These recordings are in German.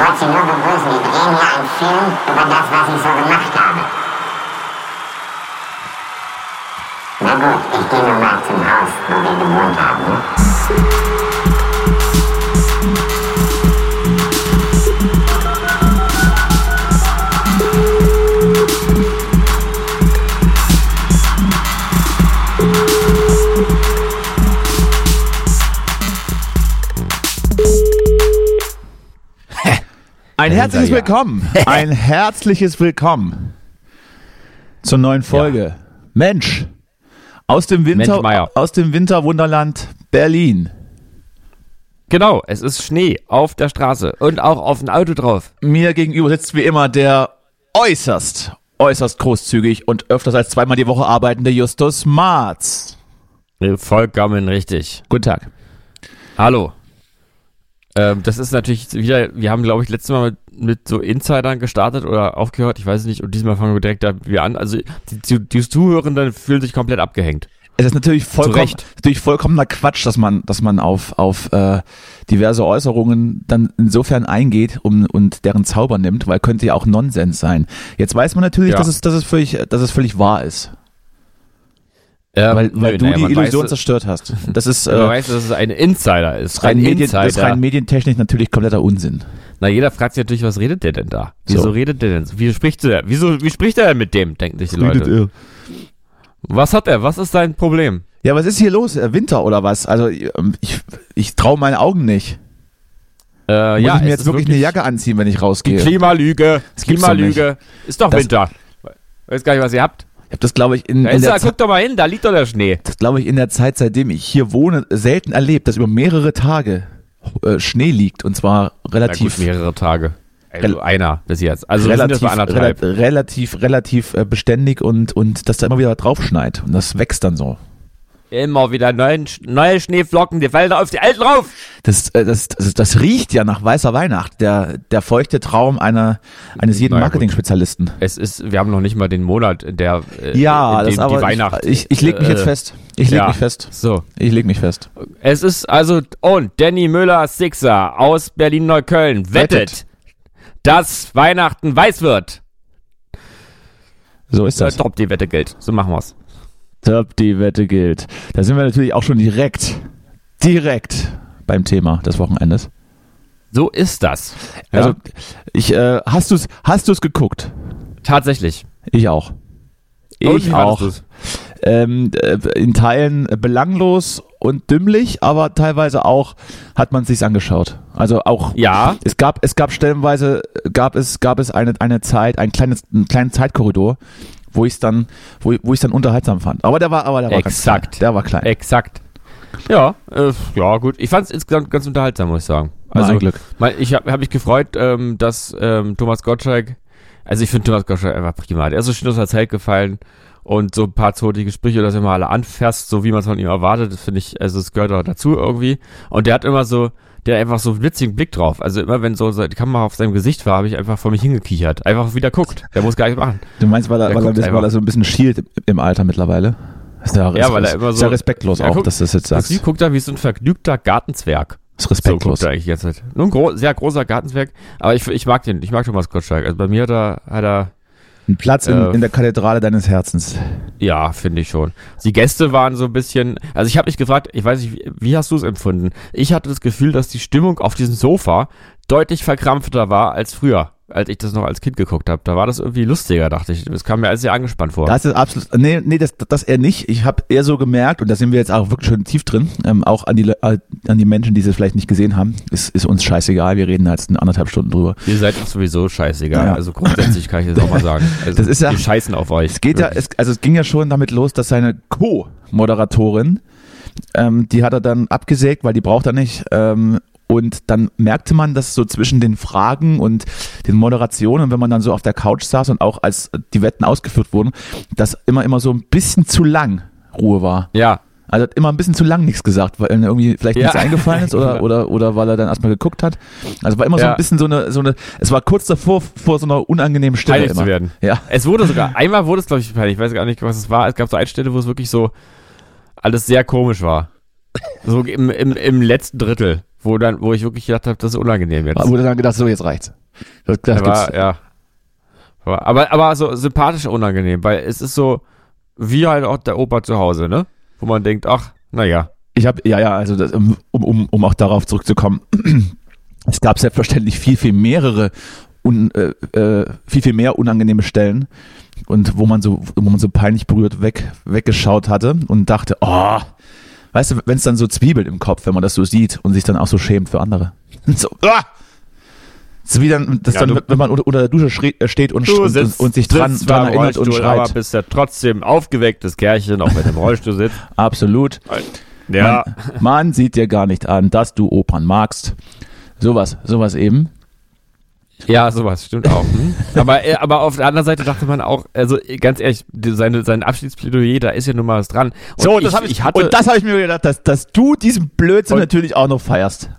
wollte Sie nur begrüßen. Wir drehen hier einen Film über das, was ich so gemacht habe. Na gut, ich gehe nun mal zum Haus, wo wir gewohnt haben. Ne? Ein herzliches ja. Willkommen. Ein herzliches Willkommen zur neuen Folge. Mensch, aus dem Winter, Mensch, aus dem Winterwunderland Berlin. Genau, es ist Schnee auf der Straße und auch auf dem Auto drauf. Mir gegenüber sitzt wie immer der äußerst, äußerst großzügig und öfters als zweimal die Woche arbeitende Justus Marz. Vollkommen richtig. Guten Tag. Hallo. Ähm, das ist natürlich wieder, wir haben, glaube ich, letztes Mal mit, mit so Insidern gestartet oder aufgehört, ich weiß es nicht, und diesmal fangen wir direkt da wieder an. Also die, die, die Zuhörenden fühlen sich komplett abgehängt. Es ist natürlich vollkommen, natürlich vollkommener Quatsch, dass man, dass man auf, auf äh, diverse Äußerungen dann insofern eingeht um, und deren Zauber nimmt, weil könnte ja auch Nonsens sein. Jetzt weiß man natürlich, Ja. dass, es, dass, es völlig, dass es völlig wahr ist, Ähm, weil, weil nö, du naja, die man Illusion weiß, zerstört hast. Das ist Man äh, weiß, dass es ein Insider ist. rein, Ein Medien, Insider. das rein medientechnisch natürlich kompletter Unsinn. Na, jeder fragt sich natürlich, was redet der denn da? Wieso So. redet der denn? Wie spricht der? Wieso, wie spricht er denn mit dem? Denken sich die Leute. Was hat er? Was ist sein Problem? Ja, was ist hier los? Äh, Winter oder was? Also ähm, ich, ich traue meinen Augen nicht. Äh, Muss ja, ich mir jetzt ist wirklich eine Jacke anziehen, wenn ich Die rausgehe? Klimalüge. Das Klimalüge. Ist doch Das- Winter. Weiß gar nicht, was ihr habt. Ich habe das, glaube ich, in, Da in der er, Zeit- guck doch mal hin, da liegt doch der Schnee. das glaube ich in der Zeit, seitdem ich hier wohne, selten erlebt, dass über mehrere Tage äh, Schnee liegt und zwar relativ gut, mehrere Tage. Also einer bis jetzt. Also relativ relativ relativ äh, beständig und und dass da immer wieder drauf schneit und das wächst dann so. Immer wieder neuen, neue Schneeflocken, die fallen da auf die alten rauf. Das, äh, das, das, das riecht ja nach weißer Weihnacht, der, der feuchte Traum einer, eines jeden Naja. Marketing-Spezialisten. Es ist, wir haben noch nicht mal den Monat, in der äh, Ja, das dem aber die Weihnacht. ich, ich, ich leg mich äh, jetzt fest. Ich leg ja. mich fest. So, Ich leg mich fest. es ist also und Danny Müller Sixer aus Berlin Neukölln wettet, Wettet. dass Weihnachten weiß wird. So ist das. Top, die Wette gilt. So machen wir's. Top, die Wette gilt. Da sind wir natürlich auch schon direkt, direkt beim Thema des Wochenendes. So ist das. Ja, Also, ich, äh, hast du's, hast du's geguckt? tatsächlich. Ich auch. Ich auch. Ähm, äh, in Teilen belanglos und dümmlich, aber teilweise auch hat man sich's angeschaut. Also auch Ja, es gab es gab stellenweise gab es gab es eine eine Zeit ein kleines einen kleinen Zeitkorridor, wo ich es dann wo, wo ich dann unterhaltsam fand. Aber der war aber der war ganz Exakt. klein. Der war klein. exakt. Ja, äh, ja gut. Ich fand es insgesamt ganz unterhaltsam, muss ich sagen. Also Glück. Mal, ich habe hab mich gefreut, ähm, dass ähm, Thomas Gottschalk, also ich finde Thomas Gottschalk einfach prima. Der ist so schön aus der Zeit gefallen und so ein paar zotige Sprüche, dass er mal alle anfasst, so wie man es von ihm erwartet, das finde ich, also es gehört auch dazu irgendwie. Und der hat immer so, der einfach so einen witzigen Blick drauf. Also immer wenn so die Kamera auf seinem Gesicht war, habe ich einfach vor mich hingekichert. Einfach wieder guckt. Der muss gar nichts machen. Du meinst, weil er, weil er, guckt weil er so ein bisschen schielt im, Alter mittlerweile? Ist ja, Ja, weil er immer ist so- respektlos auch, guck, dass du das jetzt Sie sagst. guckt da wie so ein vergnügter Gartenzwerg. Ist So guckt respektlos. er eigentlich Zeit. Nur ein gro sehr großer Gartenzwerg. Aber ich, ich mag den, ich mag Thomas Gottschalk. Also bei mir hat er, hat er ein Platz in, äh, in der Kathedrale deines Herzens. Ja, finde ich schon. Die Gäste waren so ein bisschen, also ich habe mich gefragt, ich weiß nicht, wie, wie hast du es empfunden? Ich hatte das Gefühl, dass die Stimmung auf diesem Sofa deutlich verkrampfter war als früher, als ich das noch als Kind geguckt habe. Da war das irgendwie lustiger, dachte ich. Das kam mir alles sehr angespannt vor. Das ist absolut, nee, nee, das, das eher nicht. Ich habe eher so gemerkt, und da sind wir jetzt auch wirklich schon tief drin, ähm, auch an die, äh, an die Menschen, die es vielleicht nicht gesehen haben, ist, ist uns scheißegal, wir reden jetzt eine anderthalb Stunden drüber. Ihr seid uns sowieso scheißegal. Ja. Also grundsätzlich kann ich das auch mal sagen. Also Das ist ja- wir scheißen auf euch. Es geht ja, es, also es ging ja schon damit los, dass seine Co-Moderatorin, ähm, die hat er dann abgesägt, weil die braucht er nicht. Ähm, und dann merkte man, dass so zwischen den Fragen und den Moderationen, wenn man dann so auf der Couch saß und auch als die Wetten ausgeführt wurden, dass immer, immer so ein bisschen zu lang Ruhe war. Ja, Also hat immer ein bisschen zu lang nichts gesagt, weil irgendwie vielleicht Ja. nichts eingefallen ist oder, oder, oder weil er dann erstmal geguckt hat. Also war immer so Ja. ein bisschen so eine, so eine, es war kurz davor, vor so einer unangenehmen peinlich immer. zu werden. Ja. Es wurde sogar, einmal wurde es, glaube ich, peinlich. Ich weiß gar nicht, was es war. Es gab so eine Stelle, wo es wirklich so alles sehr komisch war. So im, im, im letzten Drittel, wo dann, wo ich wirklich gedacht habe, das ist unangenehm jetzt. Wurde dann gedacht, so jetzt reicht's. Das, das Er war, ja. Aber, aber so sympathisch unangenehm, weil es ist so, wie halt auch der Opa zu Hause, ne? Wo man denkt, ach, naja. Ich habe, ja, ja, also das, um, um, um auch darauf zurückzukommen. Es gab selbstverständlich viel, viel mehrere, un, äh, äh, viel, viel mehr unangenehme Stellen und wo man so, wo man so peinlich berührt weg, weggeschaut hatte und dachte, oh, weißt du, wenn es dann so zwiebelt im Kopf, wenn man das so sieht und sich dann auch so schämt für andere. so, ah! So wie dann, das Ja, dann, du- wenn man unter, der Dusche äh, steht und, und, und, und sich dran, sitzt dran erinnert und Rollstuhl, Aber schreit. bist ja trotzdem aufgewecktes Kerlchen, auch wenn du im Rollstuhl sitzt. Absolut. Ja. Man, man sieht dir gar nicht an, dass du Opern magst. Sowas, sowas eben. Ja, sowas stimmt auch. Hm? aber, äh, aber auf der anderen Seite dachte man auch, also äh, ganz ehrlich, seine, sein Abschiedsplädoyer, da ist ja nun mal was dran. Und das hab ich, hatte, und das habe ich mir gedacht, dass, dass du diesen Blödsinn Und- natürlich auch noch feierst.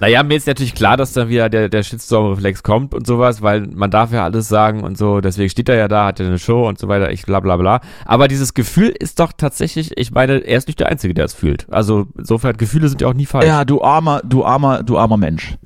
Naja, mir ist natürlich klar, dass dann wieder der, der Shitstorm-Reflex kommt und sowas, weil man darf ja alles sagen und so, deswegen steht er ja da, hat ja eine Show und so weiter, ich bla bla bla. Aber dieses Gefühl ist doch tatsächlich, ich meine, er ist nicht der Einzige, der es fühlt. Also insofern, Gefühle sind ja auch nie falsch. Ja, du armer, du armer, du armer Mensch.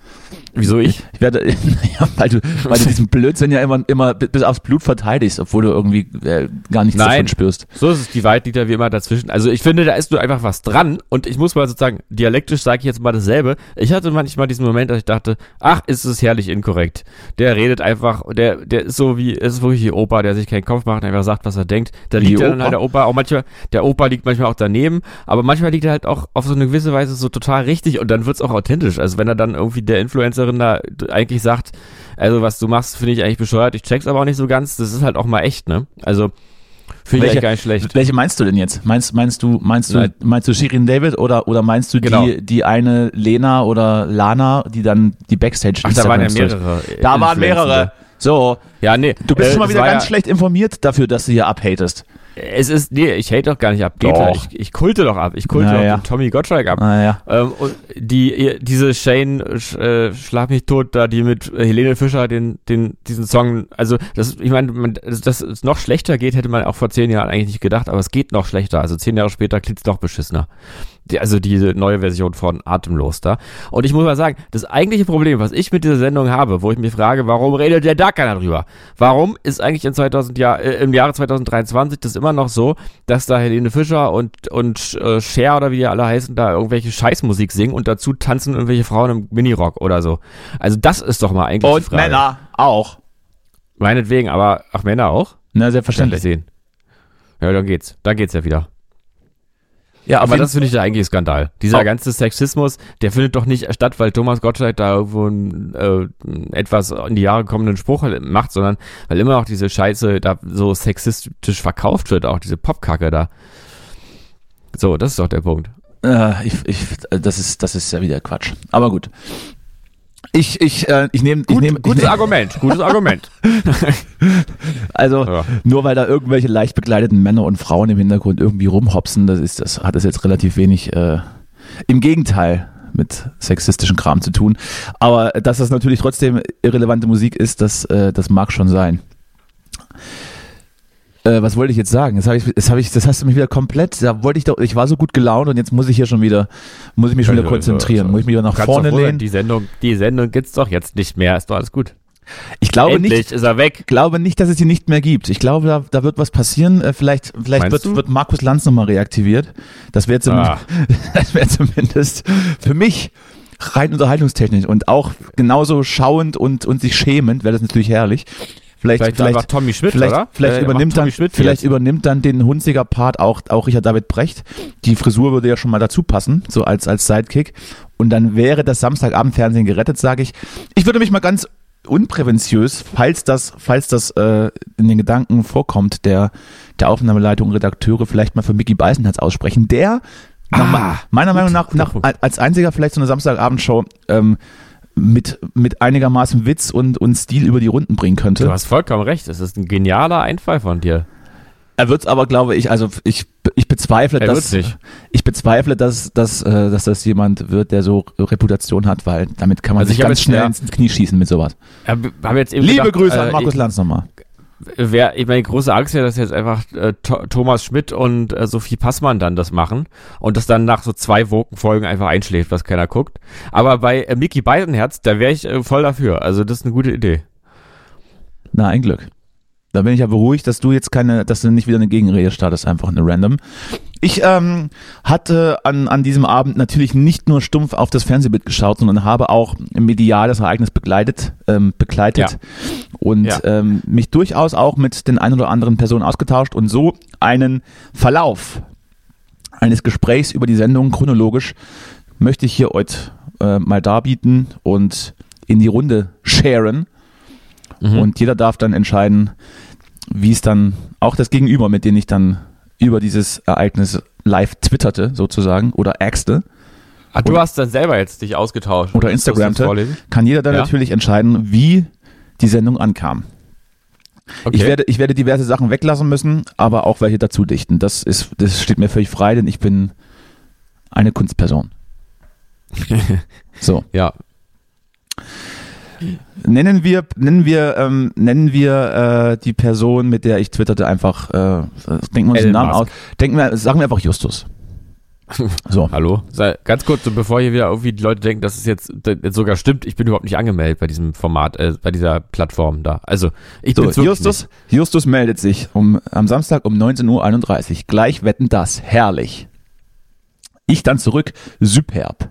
Wieso ich? Ich werde, naja, weil du, weil du diesen Blödsinn ja immer, immer bis aufs Blut verteidigst, obwohl du irgendwie äh, gar nichts Nein. davon spürst. So ist es, die Wahrheit liegt ja wie immer dazwischen. Also ich finde, da ist nur einfach was dran und ich muss mal sozusagen, dialektisch sage ich jetzt mal dasselbe. Ich hatte manchmal diesen Moment, dass ich dachte, ach, ist es herrlich inkorrekt. Der redet einfach, der, der ist so wie, ist wirklich wie Opa, der sich keinen Kopf macht einfach sagt, was er denkt. Da liegt dann halt der Opa, auch manchmal, der Opa liegt manchmal auch daneben, aber manchmal liegt er halt auch auf so eine gewisse Weise so total richtig und dann wird's auch authentisch. Also wenn er dann irgendwie der Influencerin da eigentlich sagt, also was du machst, finde ich eigentlich bescheuert, ich check's aber auch nicht so ganz, das ist halt auch mal echt, ne? Also finde ich gar nicht schlecht. Welche meinst du denn jetzt? Meinst, meinst du, meinst du, meinst du Shirin David oder, oder meinst du Genau. die, die eine Lena oder Lana, die dann die Backstage Ach, da waren ja mehrere. Da waren mehrere. So, Ja, nee. du bist äh, schon mal wieder ganz ja, schlecht informiert dafür, dass du hier abhatest. Es ist, nee, ich hate doch gar nicht ab. Doch. Ich, ich kulte doch ab. Ich kulte Na doch Tommy Gottschalk ab. Naja. Ähm, und die, diese Shane, äh, Schlag mich tot, da, die mit Helene Fischer den, den, diesen Song, also, das, ich meine, man, dass es noch schlechter geht, hätte man auch vor zehn Jahren eigentlich nicht gedacht, aber es geht noch schlechter. Also zehn Jahre später klingt's noch beschissener. Die, also diese neue Version von Atemlos da. Und ich muss mal sagen, das eigentliche Problem, was ich mit dieser Sendung habe, wo ich mich frage, warum redet denn da keiner drüber? Warum ist eigentlich in 2000 Jahr, äh, im Jahre 2023 das immer noch so, dass da Helene Fischer und, und äh, Cher oder wie die alle heißen, da irgendwelche Scheißmusik singen und dazu tanzen irgendwelche Frauen im Minirock oder so. Also das ist doch mal eigentlich die Und Frage. Männer auch. Meinetwegen, aber, ach Männer auch? Na, selbstverständlich. sehen. Ja, dann geht's. Dann geht's ja wieder. Ja, Aber das finde ich der eigentliche Skandal. Dieser Oh. ganze Sexismus, der findet doch nicht statt, weil Thomas Gottschalk da irgendwo einen, äh, etwas in die Jahre kommenden Spruch macht, sondern weil immer noch diese Scheiße da so sexistisch verkauft wird, auch diese Popkacke da. So, das ist doch der Punkt. Äh, ich, ich, das ist, das ist ja wieder Quatsch. Aber gut. Ich, ich, äh, ich nehme, Gut, nehme, ich gutes nehm, Argument, gutes Argument. also Ja. nur weil da irgendwelche leicht bekleideten Männer und Frauen im Hintergrund irgendwie rumhopsen, das ist, das hat das jetzt relativ wenig. Äh, Im Gegenteil mit sexistischen Kram zu tun. Aber dass das natürlich trotzdem irrelevante Musik ist, das, äh, das mag schon sein. Äh, was wollte ich jetzt sagen? Das, hab ich, das, hab ich, das hast du mich wieder komplett. Da wollte ich doch. Ich war so gut gelaunt und jetzt muss ich hier schon wieder, muss ich mich schon wieder konzentrieren. Muss ich mich wieder nach Kannst vorne lehnen. Die Sendung, die Sendung gibt's doch jetzt nicht mehr. Ist doch alles gut. Ich glaube Endlich nicht, ist er weg. glaube nicht, dass es sie nicht mehr gibt. Ich glaube, da, da wird was passieren. Äh, Vielleicht, vielleicht wird, wird Markus Lanz nochmal reaktiviert. Das wäre zum, Ah. wäre zumindest für mich rein unterhaltungstechnisch und auch genauso schauend und, und sich schämend wäre das natürlich herrlich. Vielleicht, Vielleicht, vielleicht, Tommy Schmidt, vielleicht, oder? vielleicht Äh, übernimmt dann, Schmidt vielleicht jetzt. übernimmt dann den Hunziger Part auch, auch Richard David Brecht. Die Frisur würde ja schon mal dazu passen, so als, als Sidekick. Und dann wäre das Samstagabendfernsehen gerettet, sage ich. Ich würde mich mal ganz unpräventiös, falls das, falls das äh, in den Gedanken vorkommt, der, der Aufnahmeleitung, Redakteure vielleicht mal für Mickey Beisenherz aussprechen, der nach, meiner Meinung nach, nach als einziger vielleicht so eine Samstagabendshow ähm, mit, mit einigermaßen Witz und, und Stil über die Runden bringen könnte. Du hast vollkommen recht. Es ist ein genialer Einfall von dir. Er wird's aber, glaube ich, also ich, ich bezweifle, Er dass ich bezweifle, dass, dass, äh, dass das jemand wird, der so Reputation hat, weil damit kann man Also sich ich hab ganz schnell ins Knie schießen mit sowas. Jetzt eben Liebe gedacht, Grüße an äh, Markus Lanz nochmal. Wer, ich meine, große Angst wäre, dass jetzt einfach äh, Thomas Schmidt und äh, Sophie Passmann dann das machen und das dann nach so zwei Wokenfolgen einfach einschläft, was keiner guckt. Aber bei äh, Mickey Beidenherz, da wäre ich äh, voll dafür. Also das ist eine gute Idee. Na, ein Glück. Da bin ich ja beruhigt, dass du jetzt keine, dass du nicht wieder eine Gegenrede startest, einfach eine random. Ich ähm, hatte an, an diesem Abend natürlich nicht nur stumpf auf das Fernsehbild geschaut, sondern habe auch medial das Ereignis begleitet, ähm, begleitet ja. und ja. Ähm, mich durchaus auch mit den ein oder anderen Personen ausgetauscht und so einen Verlauf eines Gesprächs über die Sendung chronologisch möchte ich hier heute äh, mal darbieten und in die Runde sharen. Mhm. Und jeder darf dann entscheiden, wie es dann auch das Gegenüber, mit dem ich dann über dieses Ereignis live twitterte, sozusagen, oder axte. Ah, du oder, hast dann selber jetzt dich ausgetauscht. Oder Instagramte. Kann jeder dann ja? natürlich entscheiden, wie die Sendung ankam. Okay. Ich, werde, ich werde diverse Sachen weglassen müssen, aber auch welche dazu dichten. Das, ist, das steht mir völlig frei, denn ich bin eine Kunstperson. so. Ja. Nennen wir, nennen wir, ähm, nennen wir äh, die Person, mit der ich twitterte, einfach, äh, denken wir uns den Namen aus. Denken wir, sagen wir einfach Justus. So. Hallo? Ganz kurz, bevor hier wieder irgendwie die Leute denken, dass es jetzt, jetzt sogar stimmt, ich bin überhaupt nicht angemeldet bei diesem Format, äh, bei dieser Plattform da. Also, ich so, bin Justus, nicht. Justus meldet sich um, am Samstag um 19.31 Uhr. Gleich wetten das. Herrlich. Ich dann zurück. Superb.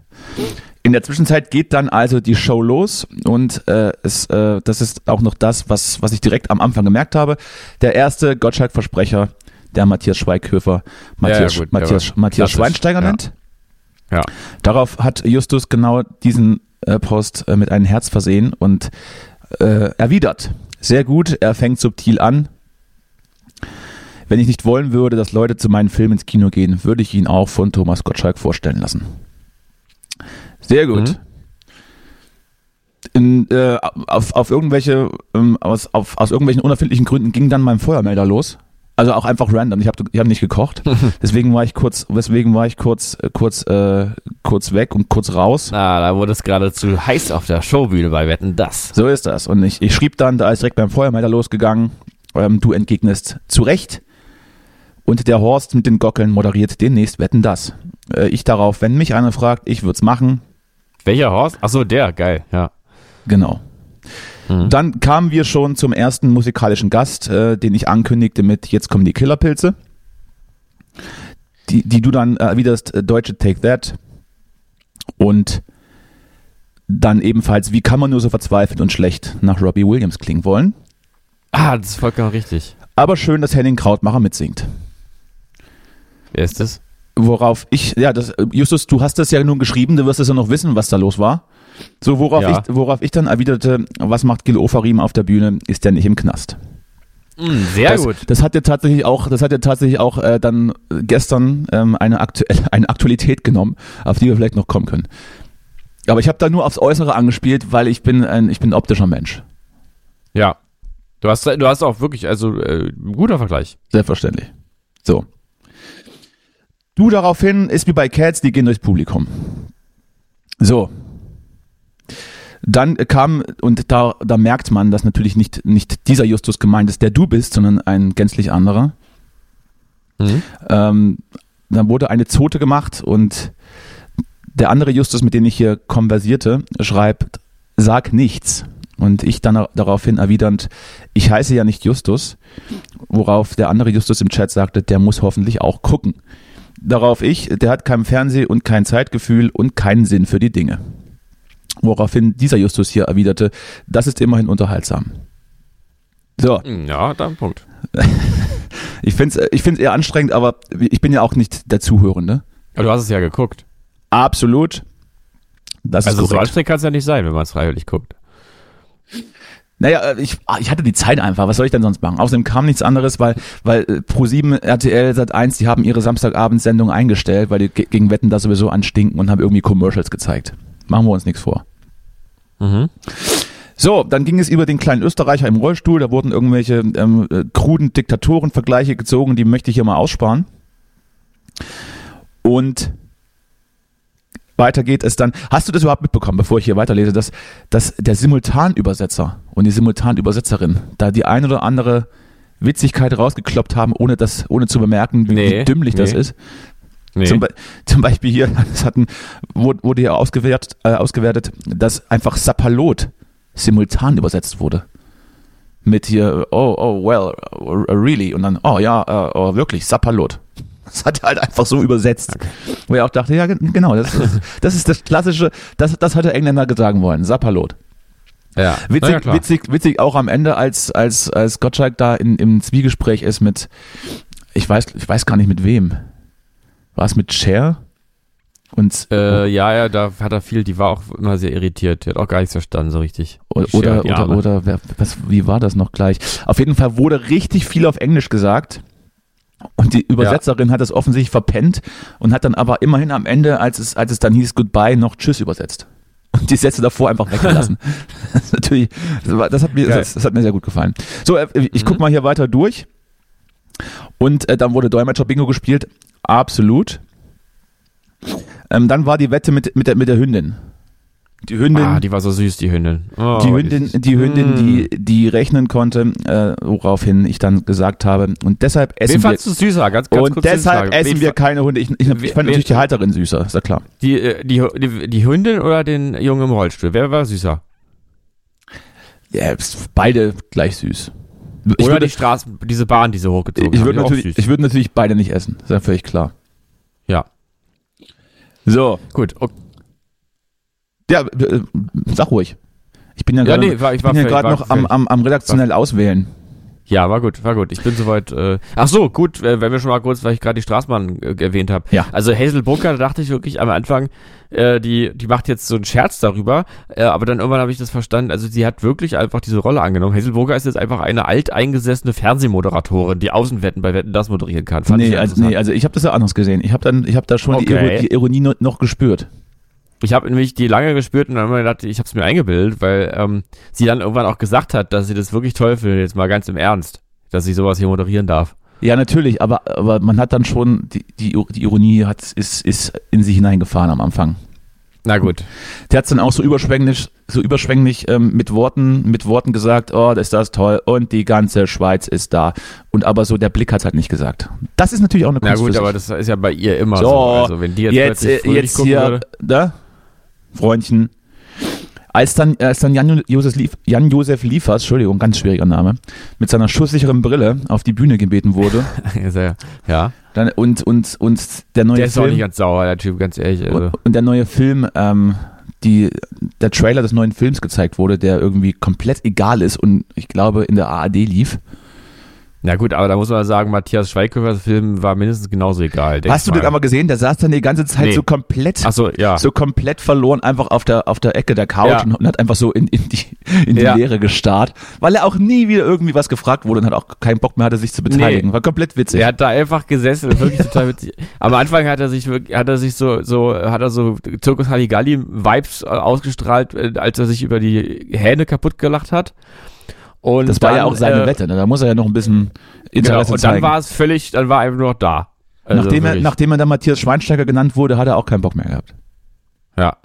In der Zwischenzeit geht dann also die Show los und äh, es, äh, das ist auch noch das, was, was ich direkt am Anfang gemerkt habe. Der erste Gottschalk-Versprecher, der Matthias Schweighöfer, Matthias, ja, ja, Matthias, Matthias Schweinsteiger ja. nennt. Ja. Darauf hat Justus genau diesen äh, Post äh, mit einem Herz versehen und äh, erwidert. Sehr gut, er fängt subtil an. Wenn ich nicht wollen würde, dass Leute zu meinen Filmen ins Kino gehen, würde ich ihn auch von Thomas Gottschalk vorstellen lassen. Sehr gut. Mhm. In, äh, auf, auf irgendwelche, ähm, aus, auf, aus irgendwelchen unerfindlichen Gründen ging dann mein Feuermelder los. Also auch einfach random. Ich habe ich hab nicht gekocht. Deswegen war ich kurz, deswegen war ich kurz, äh, kurz, äh, kurz weg und kurz raus. Ah, da wurde es geradezu heiß auf der Showbühne bei Wetten das. So ist das. Und ich, ich schrieb dann, da ist direkt beim Feuermelder losgegangen. Ähm, du entgegnest zu Recht. Und der Horst mit den Gockeln moderiert demnächst Wetten das. Äh, ich darauf, wenn mich einer fragt, ich würde es machen. Welcher Horst? Achso, der, geil, ja. Genau. Mhm. Dann kamen wir schon zum ersten musikalischen Gast, äh, den ich ankündigte mit Jetzt kommen die Killerpilze. Die, die du dann erwiderst, äh, deutsche Take That. Und dann ebenfalls, wie kann man nur so verzweifelt und schlecht nach Robbie Williams klingen wollen? Ah, das ist vollkommen richtig. Aber schön, dass Henning Krautmacher mitsingt. Wer ist das? Worauf ich, ja, das, Justus, du hast das ja nun geschrieben, du wirst es ja noch wissen, was da los war. So, worauf, ja. ich, worauf ich dann erwiderte, was macht Gil Ofarim auf der Bühne, ist der nicht im Knast. Mm, sehr das, gut. Das hat ja tatsächlich auch, das hat ja tatsächlich auch äh, dann gestern ähm, eine, aktuelle, eine Aktualität genommen, auf die wir vielleicht noch kommen können. Aber ich habe da nur aufs Äußere angespielt, weil ich bin ein, ich bin ein optischer Mensch. Ja. Du hast, du hast auch wirklich, also äh, guter Vergleich. Selbstverständlich. So. Du daraufhin ist wie bei Cats, die gehen durchs Publikum. So. Dann kam, und da, da merkt man, dass natürlich nicht, nicht dieser Justus gemeint ist, der du bist, sondern ein gänzlich anderer. Mhm. Ähm, dann wurde eine Zote gemacht und der andere Justus, mit dem ich hier konversierte, schreibt, sag nichts. Und ich dann daraufhin erwidernd, ich heiße ja nicht Justus, worauf der andere Justus im Chat sagte, der muss hoffentlich auch gucken. Darauf ich, der hat kein Fernseh- und kein Zeitgefühl und keinen Sinn für die Dinge. Woraufhin dieser Justus hier erwiderte, das ist immerhin unterhaltsam. So. Ja, dann Punkt. ich finde es ich find's eher anstrengend, aber ich bin ja auch nicht der Zuhörende. Aber du hast es ja geguckt. Absolut. Das also so anstrengend kann es ja nicht sein, wenn man es freiwillig guckt. Naja, äh, ich, ah, ich hatte die Zeit einfach. Was soll ich denn sonst machen? Außerdem kam nichts anderes, weil, weil äh, Pro7, RTL, Sat1, die haben ihre Samstagabendsendung eingestellt, weil die gegen Wetten da sowieso anstinken und haben irgendwie Commercials gezeigt. Machen wir uns nichts vor. Mhm. So, dann ging es über den kleinen Österreicher im Rollstuhl. Da wurden irgendwelche ähm, äh, kruden Diktatorenvergleiche gezogen, die möchte ich hier mal aussparen. Und weiter geht es dann. Hast du das überhaupt mitbekommen, bevor ich hier weiterlese, dass, dass der Simultanübersetzer und die Simultanübersetzerin da die ein oder andere Witzigkeit rausgekloppt haben, ohne das, ohne zu bemerken, wie, Nee, wie dümmlich das nee. ist? Nee. Zum, Be zum Beispiel hier, das hatten, wurde, hier ausgewertet, äh, ausgewertet, dass einfach Sapalot simultan übersetzt wurde. Mit hier, oh, oh, well, really. Und dann, oh ja, äh, oh, wirklich, Sapalot. Das hat er halt einfach so übersetzt. Wo er auch dachte, ja, gen- genau, das, ist- das ist das klassische, das, das hat der Engländer sagen wollen, Sapalot. ja. Witzig, ja, witzig, witzig auch am Ende, als, als, als Gottschalk da in, im Zwiegespräch ist mit, ich weiß, ich weiß gar nicht mit wem. War es mit Cher? Und, Äh, ja, ja, da hat er viel, die war auch immer sehr irritiert. Die hat auch gar nichts verstanden so richtig. Oder, Cher, oder, Arme. oder wer, was, wie war das noch gleich? Auf jeden Fall wurde richtig viel auf Englisch gesagt. Und die Übersetzerin hat es offensichtlich verpennt und hat dann aber immerhin am Ende, als es, als es dann hieß Goodbye, noch Tschüss übersetzt. Und die Sätze davor einfach weggelassen. das ist natürlich, das, das, hat mir, das, das hat mir sehr gut gefallen. So, äh, ich Mhm. guck mal hier weiter durch. Und äh, dann wurde Dolmetscher Bingo gespielt. Absolut. Ähm, dann war die Wette mit, mit, der, mit der Hündin. Die Hündin. Ah, die war so süß, die Hündin. Oh, Die Hündin, ist- die Hündin, die, die rechnen konnte, äh, woraufhin ich dann gesagt habe, und deshalb Wen essen wir, fandst du süßer? Ganz, ganz und kurz deshalb essen Wen wir keine Hunde. Ich, ich, ich fand Wen- natürlich die Halterin süßer, ist ja klar. Die, äh, die, die, die Hündin oder den Jungen im Rollstuhl? Wer war süßer? Ja, beide gleich süß. Ich oder würde, die Straßen, diese Bahn, die sie hochgezogen ich würde die natürlich, ich würde natürlich beide nicht essen, ist ja völlig klar. Ja, So, gut. Okay. Ja, äh, sag ruhig. Ich bin ja Ja, gerade nee, war, ich war bin ja fertig, gerade war noch am, am, am redaktionell auswählen. Ja, war gut, war gut. Ich bin soweit. Äh, ach so, gut, äh, wenn wir schon mal kurz, weil ich gerade die Straßenbahn äh, erwähnt habe. Ja. Also Hazel Brooker, da dachte ich wirklich am Anfang, äh, die, die macht jetzt so einen Scherz darüber, äh, aber dann irgendwann habe ich das verstanden. Also sie hat wirklich einfach diese Rolle angenommen. Hazel Brooker ist jetzt einfach eine alteingesessene Fernsehmoderatorin, die Außenwetten bei Wetten das moderieren kann. Fand ich Nee, also, nee, also ich habe das ja anders gesehen. Ich habe dann, ich habe da schon die, Okay. Die Ironie no- noch gespürt. Ich habe nämlich die lange gespürt und dann ich gedacht, ich habe es mir eingebildet, weil ähm, sie dann irgendwann auch gesagt hat, dass sie das wirklich toll findet, jetzt mal ganz im Ernst, dass sie sowas hier moderieren darf. Ja, natürlich, aber, aber man hat dann schon, die, die, die Ironie hat, ist, ist in sich hineingefahren am Anfang. Na gut. Der hat es dann auch so überschwänglich, so überschwänglich ähm, mit Worten, mit Worten gesagt, oh, das ist das toll und die ganze Schweiz ist da. Und aber so der Blick hat halt nicht gesagt. Das ist natürlich auch eine Na Kunst gut, für aber das ist ja bei ihr immer so. So, Also wenn die jetzt, jetzt, plötzlich fröhlich jetzt hier, würde. da, Freundchen. Als dann, als dann Jan, Josef Lief, Jan Josef Liefers, Entschuldigung, ganz schwieriger Name, mit seiner schusssicheren Brille auf die Bühne gebeten wurde. Ja, dann, und, und, und der neue der ist auch Film. nicht ganz sauer, der Typ, ganz ehrlich. Also. Und, und der neue Film, ähm, die, der Trailer des neuen Films gezeigt wurde, der irgendwie komplett egal ist und ich glaube in der ARD lief. Na gut, aber da muss man sagen, Matthias Schweighöfers Film war mindestens genauso egal. Hast du mal. den aber gesehen? Der saß dann die ganze Zeit Nee. so komplett, so, ja. so komplett verloren, einfach auf der, auf der Ecke der Couch Ja. und, hat einfach so in, in die, in die Ja. Leere gestarrt, weil er auch nie wieder irgendwie was gefragt wurde und hat auch keinen Bock mehr hatte, sich zu beteiligen. Nee. War komplett witzig. Er hat da einfach gesessen, wirklich total witzig. Am Anfang hat er sich wirklich, hat er sich so, so, hat er so Zirkus Halligalli Vibes ausgestrahlt, äh, als er sich über die Hähne kaputt gelacht hat. Und das war dann, ja auch seine äh, Wette, ne? da muss er ja noch ein bisschen Genau, Interesse und dann zeigen. war es völlig, dann war er einfach nur noch da. Also nachdem, er, nachdem er dann Matthias Schweinsteiger genannt wurde, hat er auch keinen Bock mehr gehabt. ja.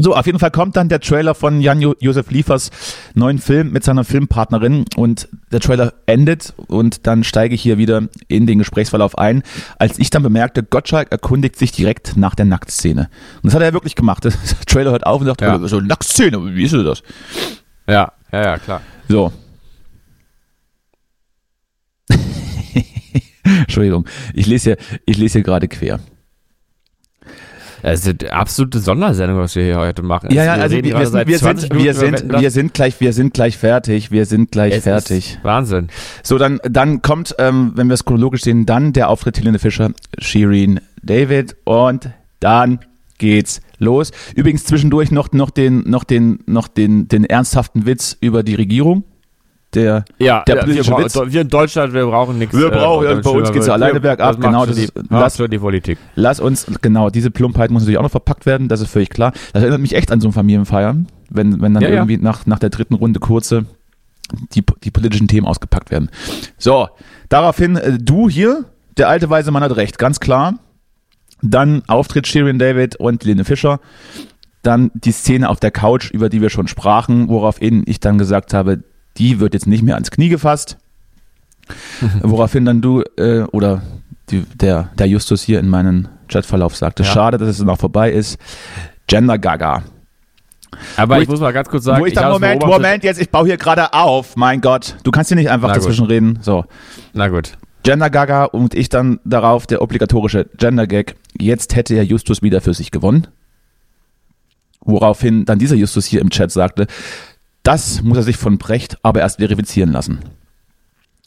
So, auf jeden Fall kommt dann der Trailer von Jan jo Josef Liefers neuen Film mit seiner Filmpartnerin und der Trailer endet und dann steige ich hier wieder in den Gesprächsverlauf ein, als ich dann bemerkte, Gottschalk erkundigt sich direkt nach der Nacktszene. Und das hat er wirklich gemacht. Der Trailer hört auf und sagt, Ja. "Oh, so Nacktszene, wie ist denn das? Ja, ja, ja, klar. So. Entschuldigung, ich lese hier, ich lese hier gerade quer. Es ist eine absolute Sondersendung, was wir hier heute machen. Ja, ja, also reden wir, gerade wir, sind, wir, 20 sind, wir, sind, wir sind gleich, wir sind gleich fertig, wir sind gleich Es fertig. Wahnsinn. So, dann, dann kommt, ähm, wenn wir es chronologisch sehen, dann der Auftritt Helene Fischer, Shirin David und dann geht's los. Übrigens zwischendurch noch, noch den, noch den, noch den, den ernsthaften Witz über die Regierung. Der, Ja, Der ja, wir, politische brauchen- Witz. wir in Deutschland, wir brauchen nichts. Wir brauchen- damit bei uns geht's wird. alleine Wir- bergab, genau, das ist- lass- die Politik. lass uns, genau, diese Plumpheit muss natürlich auch noch verpackt werden, das ist völlig klar. Das erinnert mich echt an so ein Familienfeiern, wenn, wenn dann Ja, ja. irgendwie Nach, nach der dritten Runde kurze die, die politischen Themen ausgepackt werden. So, daraufhin, äh, du hier, der alte weise Mann hat recht, ganz klar. Dann Auftritt Shirin David und Lene Fischer. Dann die Szene auf der Couch, über die wir schon sprachen, woraufhin ich dann gesagt habe, die wird jetzt nicht mehr ans Knie gefasst. Woraufhin dann du äh, oder die, der, der Justus hier in meinen Chatverlauf sagte, Ja. schade, dass es noch vorbei ist. Gender Gaga. Aber ich, ich- muss mal ganz kurz sagen, Wo ich dann, hab's Moment, Moment, jetzt, ich baue hier gerade auf. Mein Gott, du kannst hier nicht einfach dazwischen reden. So. Na gut. Gender Gaga und ich dann darauf der obligatorische Gender Gag. Jetzt hätte ja Justus wieder für sich gewonnen. Woraufhin dann dieser Justus hier im Chat sagte, das muss er sich von Brecht aber erst verifizieren lassen.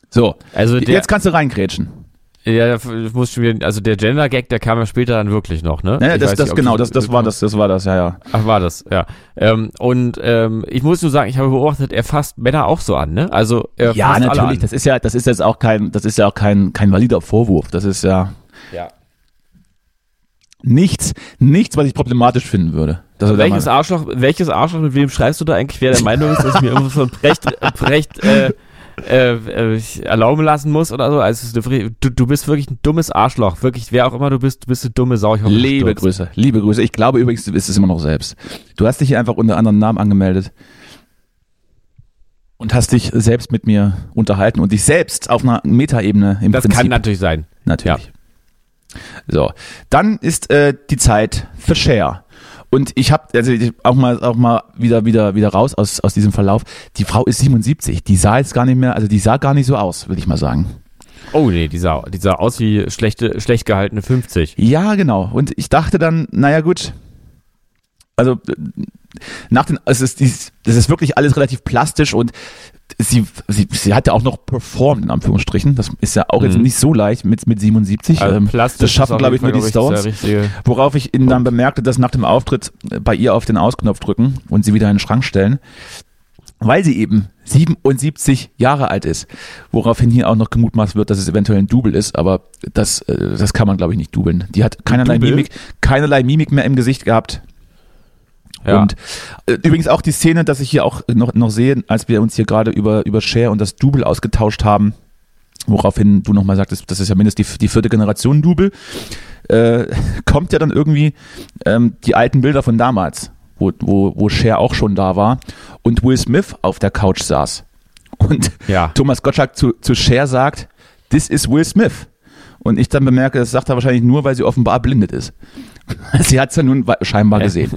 So, Also der, jetzt kannst du reingrätschen. Ja, ich muss schon wieder, also der Gender-Gag, der kam ja später dann wirklich noch, ne? Ja, Ich das, das nicht, genau, das, das war das, das war das, ja, ja. Ach, war das, ja. Ähm, und ähm, ich muss nur sagen, ich habe beobachtet, er fasst Männer auch so an, ne? Also er Ja, fasst natürlich. an. Das ist ja, das ist jetzt auch kein, das ist ja auch kein, kein valider Vorwurf. Das ist ja Ja. nichts, nichts, was ich problematisch finden würde. Da Welches Arschloch, welches Arschloch, mit wem schreibst du da eigentlich, wer der Meinung ist, dass ich mir irgendwas von Brecht, Brecht äh, äh, äh, erlauben lassen muss oder so? Also du, du bist wirklich ein dummes Arschloch. Wirklich, wer auch immer du bist, du bist eine dumme Sau. Ich hoffe, Liebe. Grüße, liebe Grüße. Ich glaube übrigens, du bist es immer noch selbst. Du hast dich hier einfach unter anderem Namen angemeldet und hast dich selbst mit mir unterhalten und dich selbst auf einer Metaebene im Das Prinzip. kann natürlich sein. Natürlich. So, dann ist äh, die Zeit für Share. Und ich habe also ich, auch mal auch mal wieder wieder wieder raus aus aus diesem Verlauf. Die Frau ist 77. Die sah jetzt gar nicht mehr, also die sah gar nicht so aus, würde ich mal sagen. Oh nee, die sah, die sah aus wie schlechte, schlecht gehaltene 50. Ja, genau. Und ich dachte dann, naja gut, also äh, nach den, es ist, dies- das ist wirklich alles relativ plastisch und sie, sie, sie hat ja auch noch performt, in Anführungsstrichen. Das ist ja auch jetzt Mhm. nicht so leicht mit, mit 77. Also Ähm, das schaffen, glaube ich, nur die Stones. Worauf ich ihnen dann bemerkte, dass nach dem Auftritt bei ihr auf den Ausknopf drücken und sie wieder in den Schrank stellen, weil sie eben 77 Jahre alt ist. Woraufhin hier auch noch gemutmaßt wird, dass es eventuell ein Double ist, aber das, äh, das kann man, glaube ich, nicht dubeln. Die hat keinerlei Double? Mimik, keinerlei Mimik mehr im Gesicht gehabt. Ja. Und äh, übrigens auch die Szene, dass ich hier auch noch, noch sehe, als wir uns hier gerade über, über Share und das Double ausgetauscht haben, woraufhin du nochmal sagtest, das ist ja mindestens die, die vierte Generation Double, äh, kommt ja dann irgendwie ähm, die alten Bilder von damals, wo, wo, wo Cher auch schon da war und Will Smith auf der Couch saß. Und ja. Thomas Gottschalk zu, zu Cher sagt, this is Will Smith. Und ich dann bemerke, das sagt er wahrscheinlich nur, weil sie offenbar blindet ist. Sie hat es ja nun scheinbar gesehen.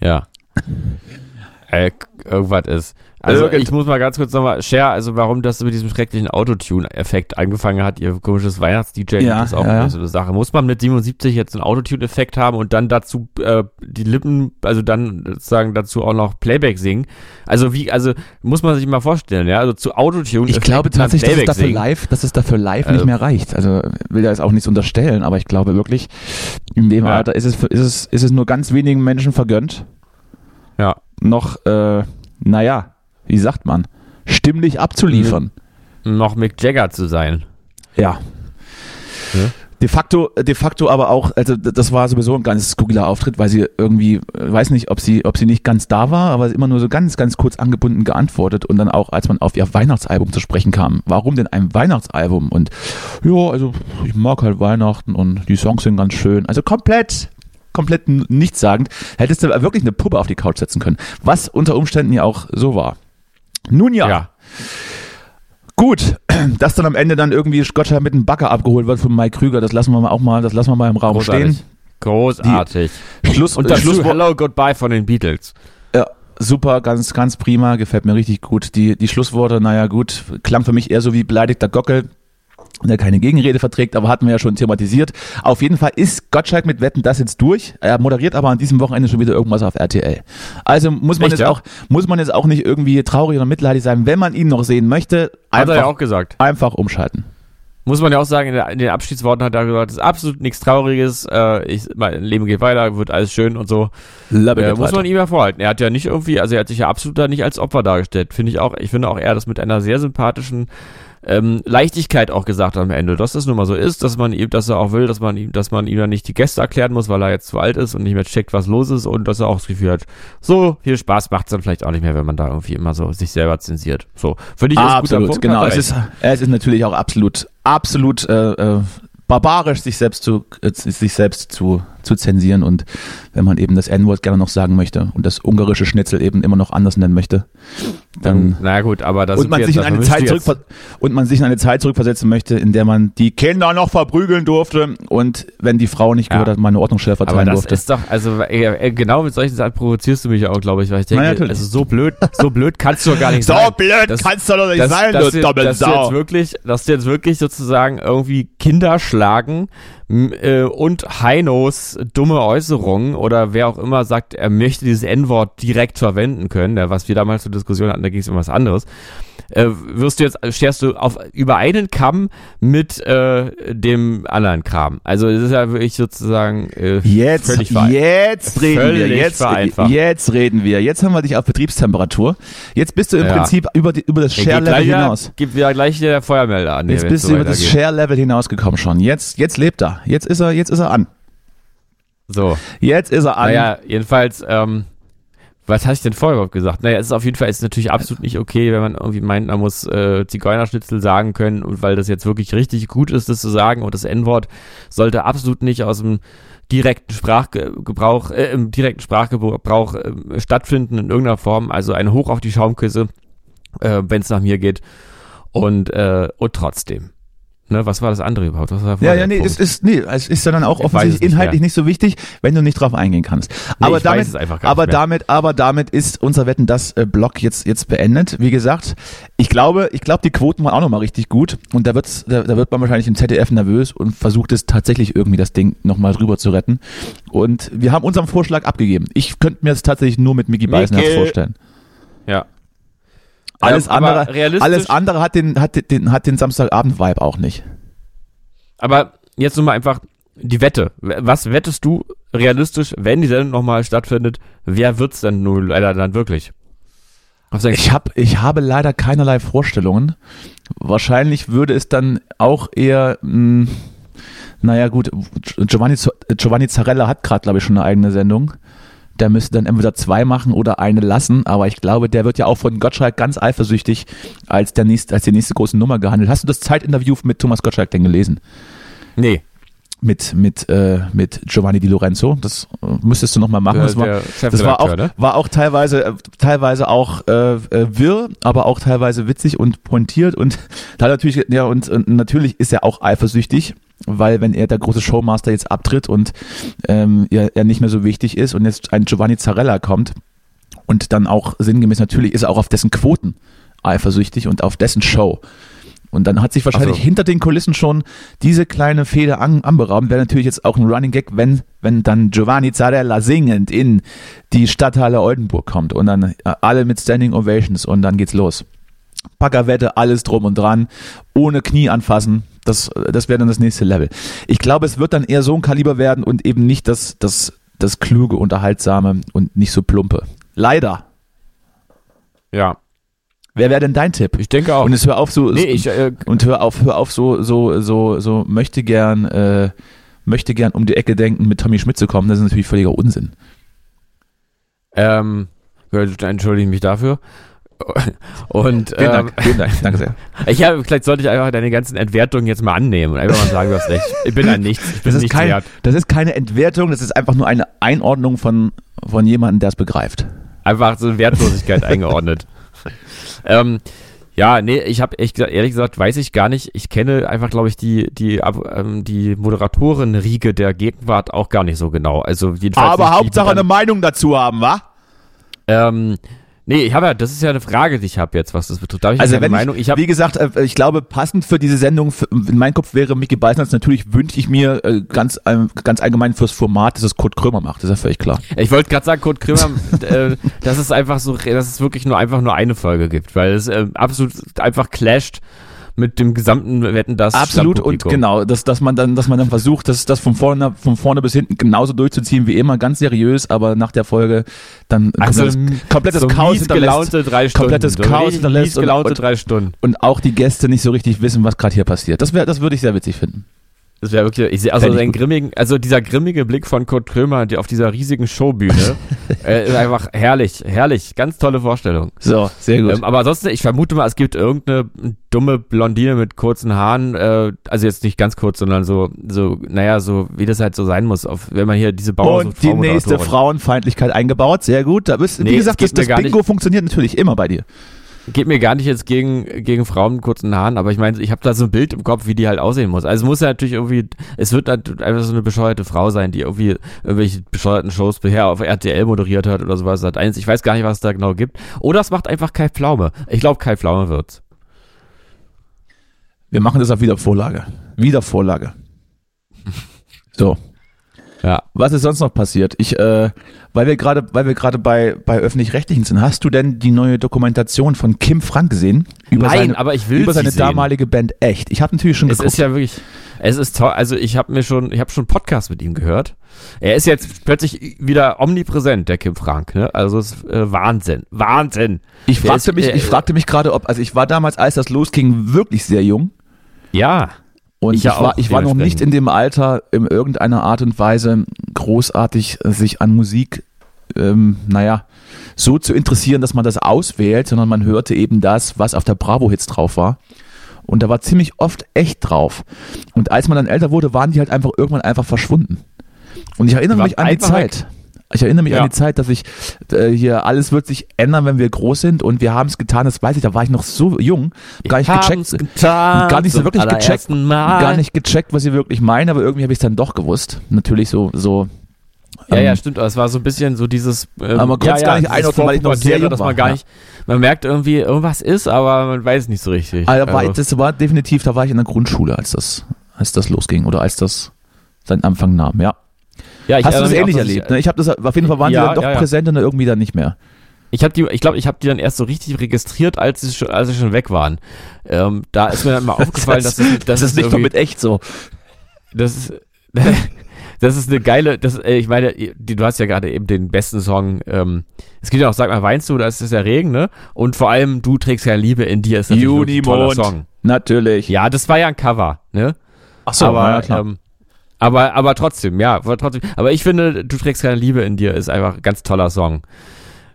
Ja. Äh, irgendwas ist. Also Irgend- ich muss mal ganz kurz nochmal, Cher, also warum das mit diesem schrecklichen Autotune-Effekt angefangen hat, ihr komisches Weihnachts-DJ, Ja, das ist auch ja, ja. so eine Sache. Muss man mit 77 jetzt einen Autotune-Effekt haben und dann dazu äh, die Lippen, also dann sozusagen dazu auch noch Playback singen? Also wie, also muss man sich mal vorstellen, ja, also zu Autotune. Ich glaube tatsächlich, dass es dafür live, dass es dafür live Also- nicht mehr reicht. Also will ja jetzt auch nichts unterstellen, aber ich glaube wirklich, in dem Ja. Alter ist es, ist es, ist es nur ganz wenigen Menschen vergönnt, Ja. Noch, äh, naja, wie sagt man, stimmlich abzuliefern. Noch Mick Jagger zu sein. Ja. Ja. De facto, de facto aber auch, also das war sowieso ein ganz skurriler Auftritt, weil sie irgendwie, äh, weiß nicht, ob sie, ob sie nicht ganz da war, aber immer nur so ganz, ganz kurz angebunden geantwortet und dann auch, als man auf ihr Weihnachtsalbum zu sprechen kam, warum denn ein Weihnachtsalbum? Und ja, also ich mag halt Weihnachten und die Songs sind ganz schön. Also komplett, komplett nichtssagend. Hättest du wirklich eine Puppe auf die Couch setzen können, was unter Umständen ja auch so war. Nun ja. ja. Gut, dass dann am Ende dann irgendwie Gottschalk mit einem Bagger abgeholt wird von Mike Krüger, das lassen wir mal auch mal, das lassen wir mal im Raum Großartig. stehen. Großartig. Schluss Und dazu Schlusswort. Hello Goodbye von den Beatles. Ja, super, ganz, ganz prima, gefällt mir richtig gut. Die, die Schlussworte, naja gut, klang für mich eher so wie beleidigter Gockel, der keine Gegenrede verträgt, aber hatten wir ja schon thematisiert. Auf jeden Fall ist Gottschalk mit Wetten das jetzt durch. Er moderiert aber an diesem Wochenende schon wieder irgendwas auf RTL. Also muss man Echt, jetzt ja? auch, muss man jetzt auch nicht irgendwie traurig oder mitleidig sein, wenn man ihn noch sehen möchte, Hat er ja einfach, auch gesagt. einfach umschalten. Muss man ja auch sagen, in, der, in den Abschiedsworten hat er gesagt, es ist absolut nichts Trauriges, äh, ich, mein Leben geht weiter, wird alles schön und so. Love Äh, muss man ihm ja vorhalten. Er hat ja nicht irgendwie, also er hat sich ja absolut da nicht als Opfer dargestellt. Finde ich auch, ich finde auch er das mit einer sehr sympathischen ähm, Leichtigkeit auch gesagt am Ende, dass das nun mal so ist, dass man ihm, dass er auch will, dass man ihm, dass man ihm dann nicht die Gäste erklären muss, weil er jetzt zu alt ist und nicht mehr checkt, was los ist und dass er auch das Gefühl hat, so viel Spaß macht es dann vielleicht auch nicht mehr, wenn man da irgendwie immer so sich selber zensiert. So, finde ich ist ein guter absolut, Punkt, genau. Es ist, es ist natürlich auch absolut, absolut äh, äh, barbarisch, sich selbst zu, äh, sich selbst zu, zu zensieren und wenn man eben das N-Wort gerne noch sagen möchte und das ungarische Schnitzel eben immer noch anders nennen möchte, dann Na gut, aber das und man, sich in eine Zeit und man sich in eine Zeit zurückversetzen möchte, in der man die Kinder noch verprügeln durfte und wenn die Frau nicht gehört Ja. hat, meine Ordnungsstelle Aber verteilen das durfte. ist doch, also äh, äh, genau mit solchen Sachen provozierst du mich auch, glaube ich, weil ich denke, natürlich. also so blöd, so blöd kannst du doch gar nicht so sein. blöd Das- kannst du doch nicht dass, sein, dass, du dumme dass, du jetzt wirklich, dass du jetzt wirklich sozusagen irgendwie Kinder schlagen äh, und Heinos dumme Äußerungen oder wer auch immer sagt, er möchte dieses N-Wort direkt verwenden können, ja, was wir damals zur Diskussion hatten, da ging es um was anderes, äh, wirst du jetzt, scherst du auf über einen Kamm mit äh, dem anderen Kram. Also das ist ja wirklich sozusagen äh, Jetzt, völlig jetzt reden wir, völlig jetzt, vereinfacht. jetzt reden wir. Jetzt haben wir dich auf Betriebstemperatur. Jetzt bist du im Ja. Prinzip über, die, über das Share-Level hinaus. Gibt wieder gleich der Feuermelder an. Jetzt bist es du über das. Share-Level hinausgekommen schon. Jetzt, jetzt lebt er. Jetzt ist er, jetzt ist er an. So. Jetzt ist er an. Naja, jedenfalls, ähm, was hatte ich denn vorher überhaupt gesagt? Naja, es ist auf jeden Fall ist natürlich absolut nicht okay, wenn man irgendwie meint, man muss äh, Zigeunerschnitzel sagen können und weil das jetzt wirklich richtig gut ist, das zu sagen und das N-Wort sollte absolut nicht aus dem direkten Sprachgebrauch, äh, im direkten Sprachgebrauch äh, stattfinden in irgendeiner Form. Also ein Hoch auf die Schaumküsse, äh, wenn es nach mir geht. Und, äh, und trotzdem. Ne, was war das andere überhaupt? Was war Ja, ja, nee, Punkt? es ist, nee, es ist dann auch Ich offensichtlich nicht inhaltlich mehr. nicht so wichtig, wenn du nicht drauf eingehen kannst. Nee, aber ich damit, weiß es einfach gar aber nicht mehr. damit, aber damit ist unser Wetten das äh, Block jetzt jetzt beendet. Wie gesagt, ich glaube, ich glaube, die Quoten waren auch noch mal richtig gut und da wird's, da, da wird man wahrscheinlich im ZDF nervös und versucht es tatsächlich irgendwie das Ding noch mal drüber zu retten. Und wir haben unseren Vorschlag abgegeben. Ich könnte mir das tatsächlich nur mit Mickey Beisenherz vorstellen. Ja. Alles aber andere, alles andere hat den, hat den, hat den Samstagabend-Vibe auch nicht. Aber jetzt nur mal einfach die Wette. Was wettest du realistisch, wenn die Sendung nochmal stattfindet? Wer wird's denn nun leider dann wirklich? Ich, hab, ich habe leider keinerlei Vorstellungen. Wahrscheinlich würde es dann auch eher, mh, naja gut, Giovanni, Giovanni Zarella hat gerade, glaube ich, schon eine eigene Sendung. Der müsste dann entweder zwei machen oder eine lassen, aber ich glaube, der wird ja auch von Gottschalk ganz eifersüchtig als, der nächste, als die nächste große Nummer gehandelt. Hast du das Zeitinterview mit Thomas Gottschalk denn gelesen? Nee, Mit, mit, äh, mit Giovanni Di Lorenzo? Das äh, müsstest du nochmal machen. der, das war, das war auch, ne? war auch teilweise, äh, teilweise auch äh, äh, wirr, aber auch teilweise witzig und pointiert und da natürlich, ja, und, und natürlich ist er auch eifersüchtig, weil wenn er der große Showmaster jetzt abtritt und ähm, er, er nicht mehr so wichtig ist und jetzt ein Giovanni Zarella kommt und dann auch sinngemäß natürlich ist er auch auf dessen Quoten eifersüchtig und auf dessen Show. Und dann hat sich wahrscheinlich Ach so. hinter den Kulissen schon diese kleine Feder an, anberaumt. Wäre natürlich jetzt auch ein Running Gag, wenn, wenn dann Giovanni Zarella singend in die Stadthalle Oldenburg kommt und dann äh, alle mit Standing Ovations und dann geht's los. Packerwette, alles drum und dran, ohne Knie anfassen. Das, das wäre dann das nächste Level. Ich glaube, es wird dann eher so ein Kaliber werden und eben nicht das, das, das kluge, unterhaltsame und nicht so plumpe. Leider. Ja, Wer wäre denn dein Tipp? ich denke auch. Und es hör auf so nee, ich, äh, und hör auf, hör auf so so so so möchte gern äh, möchte gern um die Ecke denken mit Tommy Schmidt zu kommen. Das ist natürlich völliger Unsinn. ähm, entschuldige ich mich dafür. Und Vielen ähm, Dank, vielen Dank, danke sehr. ich habe, vielleicht sollte ich einfach deine ganzen Entwertungen jetzt mal annehmen und einfach mal sagen, du hast recht. Ich bin ein Nichts. Ich bin Das ist, nichts kein, wert. das ist keine Entwertung, das ist einfach nur eine Einordnung von von jemandem, der es begreift. einfach so eine Wertlosigkeit eingeordnet. Ähm, ja, nee, ich habe ehrlich gesagt, weiß ich gar nicht. Ich kenne einfach, glaube ich, die die ähm, die Moderatorenriege der Gegenwart auch gar nicht so genau. Also jedenfalls Aber Hauptsache eine dann, Meinung dazu haben, wa? ähm, Nee, ich habe ja, das ist ja eine Frage, die ich habe jetzt, was das betrifft. Da habe ich Also wenn Meinung. ich, Ich wie gesagt, äh, ich glaube, passend für diese Sendung, für, in meinem Kopf wäre Micky Beisenherz, natürlich wünsche ich mir äh, ganz, ähm, ganz allgemein fürs Format, dass es Kurt Krömer macht, das ist ja völlig klar. Ich wollte gerade sagen, Kurt Krömer, äh, dass es einfach so, dass es wirklich nur einfach nur eine Folge gibt, weil es äh, absolut einfach clasht mit dem gesamten Wetten das Absolut und genau, dass, dass man dann, dass man dann versucht, das, das von vorne, von vorne bis hinten genauso durchzuziehen wie immer, ganz seriös, aber nach der Folge dann Also komplettes, komplettes so Chaos gelaunte drei Stunden. komplettes so Chaos hinterlässt gelaunte und- drei Stunden. und auch die Gäste nicht so richtig wissen, was gerade hier passiert. Das wäre, das würde ich sehr witzig finden. Das wäre wirklich, ich sehe also seinen grimmigen, also dieser grimmige Blick von Kurt Krömer die auf dieser riesigen Showbühne, äh, ist einfach herrlich, herrlich, ganz tolle Vorstellung. So, sehr gut. Ähm, aber ansonsten, ich vermute mal, es gibt irgendeine dumme Blondine mit kurzen Haaren, äh, also jetzt nicht ganz kurz, sondern so, so, naja, so wie das halt so sein muss, auf, wenn man hier diese Bauer und die nächste Frauenfeindlichkeit eingebaut. Sehr gut. Da bist, Nee, wie es gesagt, das, das Bingo funktioniert natürlich immer bei dir. Geht mir gar nicht jetzt gegen, gegen Frauen mit kurzen Haaren, aber ich meine, ich habe da so ein Bild im Kopf, wie die halt aussehen muss. Also es muss ja natürlich irgendwie, es wird halt einfach so eine bescheuerte Frau sein, die irgendwie irgendwelche bescheuerten Shows bisher auf RTL moderiert hat oder sowas. Sat eins. Ich weiß gar nicht, was es da genau gibt. Oder es macht einfach Kai Pflaume. Ich glaube, Kai Pflaume wird's. Wir machen das auf Wiedervorlage. Wiedervorlage. So. Ja. Was ist sonst noch passiert? Ich, äh, weil wir gerade, weil wir gerade bei, bei öffentlich-rechtlichen sind, hast du denn die neue Dokumentation von Kim Frank gesehen? Über Nein, seine, aber ich will über seine sehen. damalige Band Echt. Ich habe natürlich schon Es geguckt. ist ja wirklich, es ist toll. Also ich habe mir schon, ich habe schon Podcast mit ihm gehört. Er ist jetzt plötzlich wieder omnipräsent, der Kim Frank. Ne? Also es ist äh, Wahnsinn, Wahnsinn. ich fragte ist, mich, äh, ich fragte mich gerade, ob, also ich war damals, als das losging, wirklich sehr jung. Ja, Und Ich ich, ja war, ich war noch nicht in dem Alter, in irgendeiner Art und Weise großartig äh, sich an Musik, ähm, naja, so zu interessieren, dass man das auswählt, sondern man hörte eben das, was auf der Bravo-Hits drauf war. Und da war ziemlich oft echt drauf. Und als man dann älter wurde, waren die halt einfach irgendwann einfach verschwunden. Und ich erinnere mich an die Zeit. Ich erinnere mich Ja. an die Zeit, dass ich äh, hier alles wird sich ändern, wenn wir groß sind und wir haben es getan, das weiß ich, da war ich noch so jung, gar nicht gecheckt, getan, gar nicht so wirklich gecheckt, Mal. gar nicht gecheckt, was sie wirklich meinen, aber irgendwie habe ich es dann doch gewusst. Natürlich so, so. Ja, ähm, ja, stimmt. Aber es war so ein bisschen so dieses. Ähm, Aber man konnt's ja, gar nicht einordnen, weil ich noch sehr jung dass war, man gar ja. nicht. Man merkt irgendwie, irgendwas ist, aber man weiß nicht so richtig. Also war, Also, das war definitiv, da war ich in der Grundschule, als das, als das losging oder als das seinen Anfang nahm, ja. Ja, ich Hast du das ähnlich dass erlebt? Ne? Ich habe das, auf jeden Fall waren Ja, die dann doch ja, ja. präsent und dann irgendwie dann nicht mehr. Ich habe die, ich glaube, ich habe die dann erst so richtig registriert, als sie schon, als sie schon weg waren. Ähm, da ist mir dann mal aufgefallen, dass es, das ist nicht mal mit echt so. das ist, das ist eine geile, das, äh, ich meine, du hast ja gerade eben den besten Song, ähm, es gibt ja auch, sag mal, weinst du, da ist es ja Regen, ne? Und vor allem, du trägst ja Liebe in dir, ist natürlich wirklich ein toller Song. Natürlich. Ja, das war ja ein Cover, ne? Ach so, aber, ja, klar. ähm, aber, aber trotzdem, ja, aber trotzdem. Aber ich finde, du trägst keine Liebe in dir, ist einfach ein ganz toller Song.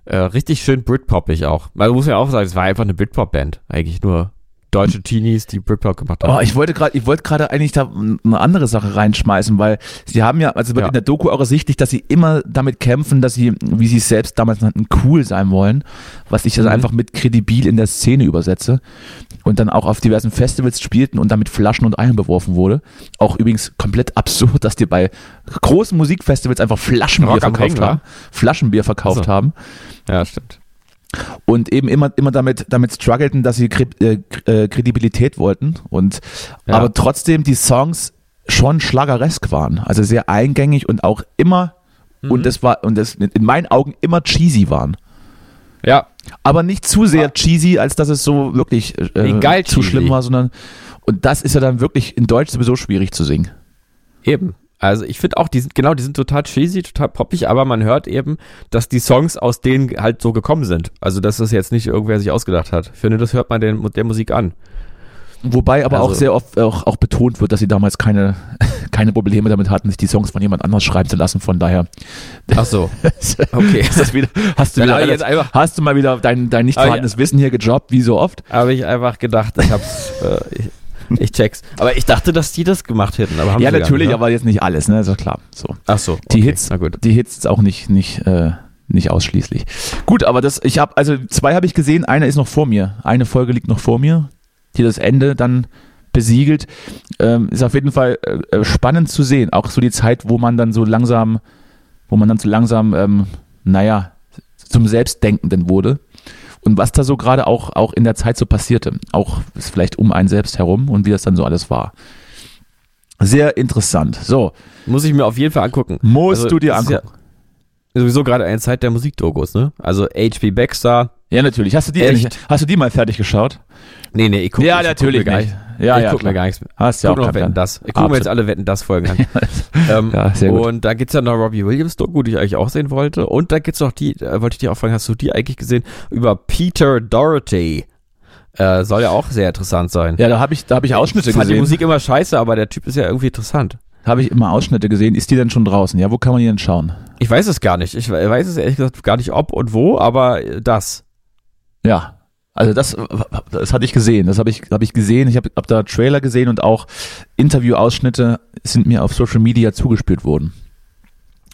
Äh, richtig schön Britpoppig auch. Man muss ja auch sagen, es war einfach eine Britpop-Band. Eigentlich nur deutsche Teenies, die Britpop gemacht haben. Oh, ich wollte gerade, ich wollte gerade eigentlich da eine andere Sache reinschmeißen, weil sie haben ja, also wird Ja. in der Doku auch ersichtlich, dass sie immer damit kämpfen, dass sie, wie sie es selbst damals nannten, cool sein wollen, was ich dann Mhm. einfach mit kredibil in der Szene übersetze und dann auch auf diversen Festivals spielten und damit Flaschen und Eiern beworfen wurde. Auch übrigens komplett absurd, dass die bei großen Musikfestivals einfach Flaschenbier Rock verkauft haben, Flaschenbier verkauft Ach so. haben ja, stimmt. Und eben immer immer damit damit struggleten, dass sie äh, äh, Kredibilität wollten und Ja. aber trotzdem die Songs schon schlageresk waren, also sehr eingängig und auch immer Mhm. und das war und das in meinen Augen immer cheesy waren. Ja, Aber nicht zu sehr Ah. cheesy, als dass es so wirklich äh, zu schlimm war, sondern und das ist ja dann wirklich in Deutsch sowieso schwierig zu singen. eben. Also ich finde auch, die sind, genau, die sind total cheesy, total poppig, aber man hört eben, dass die Songs aus denen halt so gekommen sind. Also dass das jetzt nicht irgendwer sich ausgedacht hat. Ich finde, das hört man den, der Musik an. Wobei aber auch Also- sehr oft auch, auch betont wird, dass sie damals keine, keine Probleme damit hatten, sich die Songs von jemand anders schreiben zu lassen. Von daher Ach so. Okay. ist das wieder, hast, du wieder relativ- einfach, hast du mal wieder dein, dein nicht Aber vorhandenes Wissen hier gejobbt, wie so oft? habe ich einfach gedacht, ich hab's, äh, ich, ich check's. Aber ich dachte, dass die das gemacht hätten. Aber haben ja, sie natürlich, nicht, ne? aber jetzt nicht alles, ne? Ist ja klar. So. Ach so. Die okay, Hits, Na gut. die Hits ist auch nicht, nicht, äh, nicht ausschließlich. Gut, aber das, ich habe, also zwei habe ich gesehen, eine ist noch vor mir. Eine Folge liegt noch vor mir, die das Ende dann besiegelt. Ähm, ist auf jeden Fall äh, äh, spannend zu sehen. Auch so die Zeit, wo man dann so langsam, wo man dann so langsam, ähm, naja, zum Selbstdenkenden wurde. Und was da so gerade auch, auch in der Zeit so passierte. Auch vielleicht um einen selbst herum und wie das dann so alles war. Sehr interessant. So, Muss ich mir auf jeden Fall angucken. musst Also, du dir ist ja angucken. Sowieso gerade eine Zeit der Musikdogos, ne? Also H.P. Baxter. Ja, natürlich. Hast du die, Echt? hast du die mal fertig geschaut? Nee, nee, ich gucke Ja, ich natürlich guck nicht. Ja, ich ja, guck klar. mir gar nichts mehr. Hast ja guck auch noch Wetten das. Ich gucke mir jetzt alle Wetten das Folgen an. ähm, Ja, sehr gut. Und da gibt's ja noch Robbie Williams Doku, die ich eigentlich auch sehen wollte. Und da gibt's noch die, äh, wollte ich dir auch fragen, hast du die eigentlich gesehen? Über Peter Doherty. Äh, soll ja auch sehr interessant sein. Ja, da habe ich, da habe ich Ausschnitte ich fand die gesehen. Musik immer scheiße, aber der Typ ist ja irgendwie interessant. Habe ich immer Ausschnitte gesehen. Ist die denn schon draußen? Ja, wo kann man die denn schauen? Ich weiß es gar nicht. Ich weiß es ehrlich gesagt gar nicht, ob und wo, aber das. Ja. Also das, das hatte ich gesehen. Das habe ich, habe ich gesehen. Ich habe hab da Trailer gesehen und auch Interviewausschnitte sind mir auf Social Media zugespielt worden.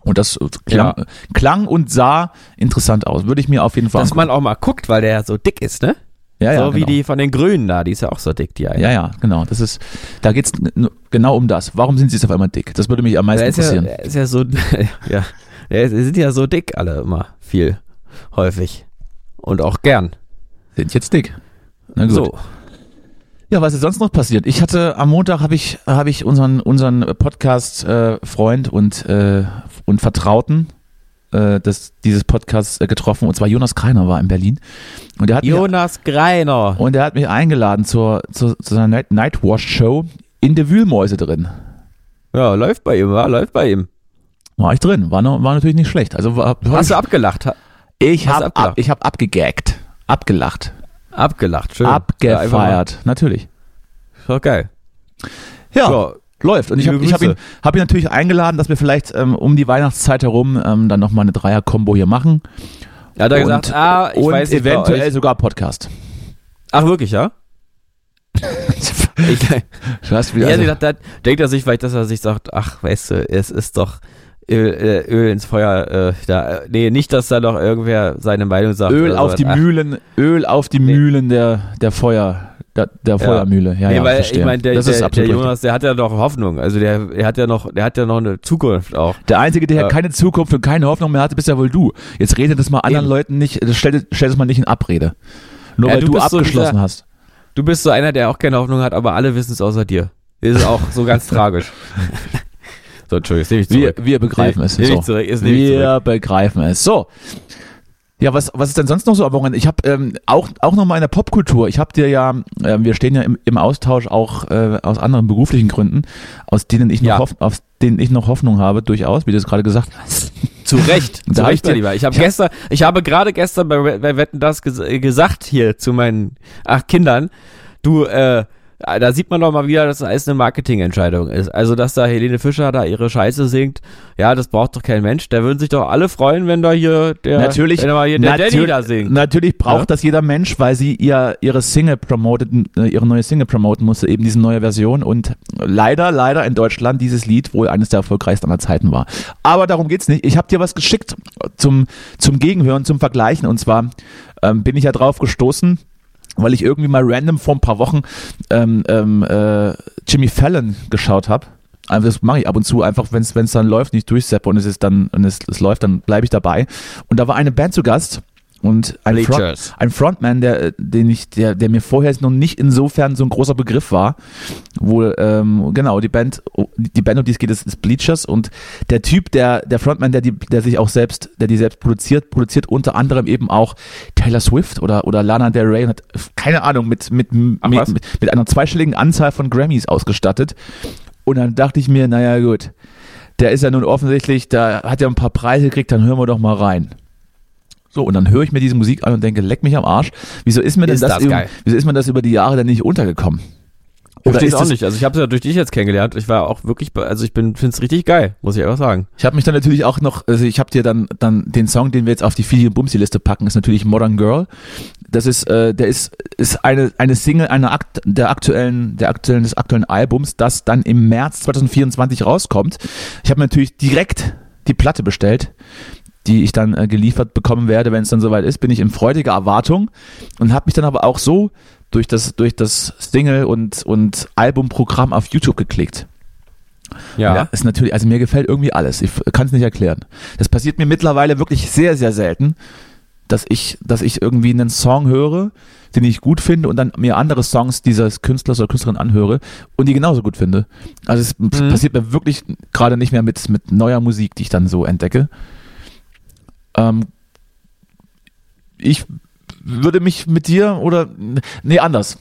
Und das klang, Ja. klang und sah interessant aus. Würde ich mir auf jeden Fall Dass angucken. man auch mal guckt, weil der ja so dick ist, ne? ja, ja, so wie genau. die von den Grünen da, die ist ja auch so dick, die eine. Ja, ja, genau. Das ist, da geht's genau um das. Warum sind sie jetzt auf einmal dick? Das würde mich am meisten Der ist ja, interessieren. der ist ja so, ja, der- die sind ja so dick alle immer, viel, häufig. Und auch gern. Sind jetzt dick. Na gut. So. Ja, was ist sonst noch passiert? Ich hatte am Montag habe ich habe ich unseren unseren Podcast äh, Freund und äh, und Vertrauten äh, des dieses Podcasts äh, getroffen und zwar Jonas Kreiner war in Berlin und der hat mich, Jonas Greiner. und der hat mich eingeladen zur zur, zu seiner Night, Nightwash Show in der Wühlmäuse drin. Ja, läuft bei ihm, war, läuft bei ihm. War ich drin, war, war natürlich nicht schlecht. Also war, Hast du abgelacht? Ich habe ab, ich habe abgegaggt, abgelacht, Abgelacht, schön. Ja, abgefeiert, natürlich. Ist doch geil. Ja, Ja, läuft. Und ich habe hab ihn, hab ihn natürlich eingeladen, dass wir vielleicht ähm, um die Weihnachtszeit herum ähm, dann nochmal eine Dreier-Kombo hier machen. er er und gesagt, ah, ich und weiß nicht, eventuell sogar Podcast. Ach, wirklich, ja? Ich, Du hast ja, wieder, also, also, da, denkt er sich vielleicht, dass er sich sagt, ach, weißt du, es ist doch Öl, äh, Öl ins Feuer, äh, da, nee, nicht, dass da noch irgendwer seine Meinung sagt. Öl auf so. die Ach, Mühlen, Öl auf die Nee. Mühlen der, der Feuer, der, der Feuermühle. Ja, nee, ja, weil verstehe. ich meine, der, das der, ist der. Jonas, der hat ja noch Hoffnung. Also der, der hat ja noch, der hat ja noch eine Zukunft auch. Der Einzige, der Ja. keine Zukunft und keine Hoffnung mehr hatte, bist ja wohl du. Jetzt rede das mal anderen Eben. Leuten nicht, stell, stell das mal nicht in Abrede. Nur Ja, weil du du, so abgeschlossen dieser- hast. Du bist so einer, der auch keine Hoffnung hat, aber alle wissen es außer dir. Ist auch so ganz tragisch. So, Entschuldigung, das nehme ich Wir, zurück. wir begreifen Nee, es. nehme So. zurück, jetzt nehme Wir begreifen es. So. Ja, was, was ist denn sonst noch so am Wochenende? Ich habe ähm, auch, auch nochmal in der Popkultur, ich habe dir ja, äh, wir stehen ja im, im Austausch auch äh, aus anderen beruflichen Gründen, aus denen ich noch, Ja. hoff, auf denen ich noch Hoffnung habe, durchaus, wie du es gerade gesagt hast. Zu Recht, zu Recht, mein Lieber. Ich habe gestern, ich habe gerade gestern bei, bei Wetten das ges gesagt hier zu meinen acht Kindern, du, äh, da sieht man doch mal wieder, dass das alles eine Marketingentscheidung ist. Also, dass da Helene Fischer da ihre Scheiße singt, ja, das braucht doch kein Mensch. Da würden sich doch alle freuen, wenn da hier der, natürlich, wenn da hier der Danny da singt. natürlich braucht Ja? das jeder Mensch, weil sie ihr, ihre Single promoten, äh, ihre neue Single promoten musste, eben diese neue Version und leider, leider in Deutschland dieses Lied wohl eines der erfolgreichsten aller Zeiten war. Aber darum geht's nicht. Ich habe dir was geschickt zum, zum Gegenhören, zum Vergleichen und zwar ähm, bin ich ja drauf gestoßen, weil ich irgendwie mal random vor ein paar Wochen ähm, ähm, äh, Jimmy Fallon geschaut habe. Also das mache ich ab und zu einfach, wenn es dann läuft, nicht durchseppe und es ist dann und es, es läuft, dann bleibe ich dabei. Und da war eine Band zu Gast und ein, Front, ein Frontman, der, äh, den ich, der, der mir vorher noch nicht insofern so ein großer Begriff war. Wo, ähm, genau, die Band, die Band, um die es geht, ist, ist Bleachers und der Typ, der, der Frontman, der die, der sich auch selbst, der die selbst produziert, produziert unter anderem eben auch Taylor Swift oder, oder Lana Del Rey und hat, keine Ahnung, mit, mit, Ach, mit, mit, mit einer zweistelligen Anzahl von Grammys ausgestattet. Und dann dachte ich mir, naja, gut, der ist ja nun offensichtlich, da hat er ein paar Preise gekriegt, dann hören wir doch mal rein. So, und dann höre ich mir diese Musik an und denke, leck mich am Arsch. Wieso ist mir denn Ist das, das über, wieso ist mir das über die Jahre denn nicht untergekommen? Oder ist auch nicht. Also ich habe es ja durch dich jetzt kennengelernt. Ich war auch wirklich, also ich bin, finde es richtig geil, muss ich einfach sagen. Ich habe mich dann natürlich auch noch, also ich habe dir dann dann den Song, den wir jetzt auf die Fili und Bumsi Liste packen, ist natürlich Modern Girl. Das ist, äh, der ist ist eine eine Single einer Akt, der aktuellen der aktuellen des aktuellen Albums, das dann im März 2024 rauskommt. Ich habe mir natürlich direkt die Platte bestellt, die ich dann äh, geliefert bekommen werde, wenn es dann soweit ist. Bin ich in freudiger Erwartung und habe mich dann aber auch so durch das durch das Single und und Albumprogramm auf YouTube geklickt. Ja. ist natürlich, also mir gefällt irgendwie alles. Ich kann es nicht erklären. Das passiert mir mittlerweile wirklich sehr, sehr selten, dass ich, dass ich irgendwie einen Song höre, den ich gut finde und dann mir andere Songs dieses Künstlers oder Künstlerin anhöre und die genauso gut finde. Also es Mhm. passiert mir wirklich gerade nicht mehr mit, mit neuer Musik, die ich dann so entdecke. Ähm, ich würde mich mit dir oder nee, anders.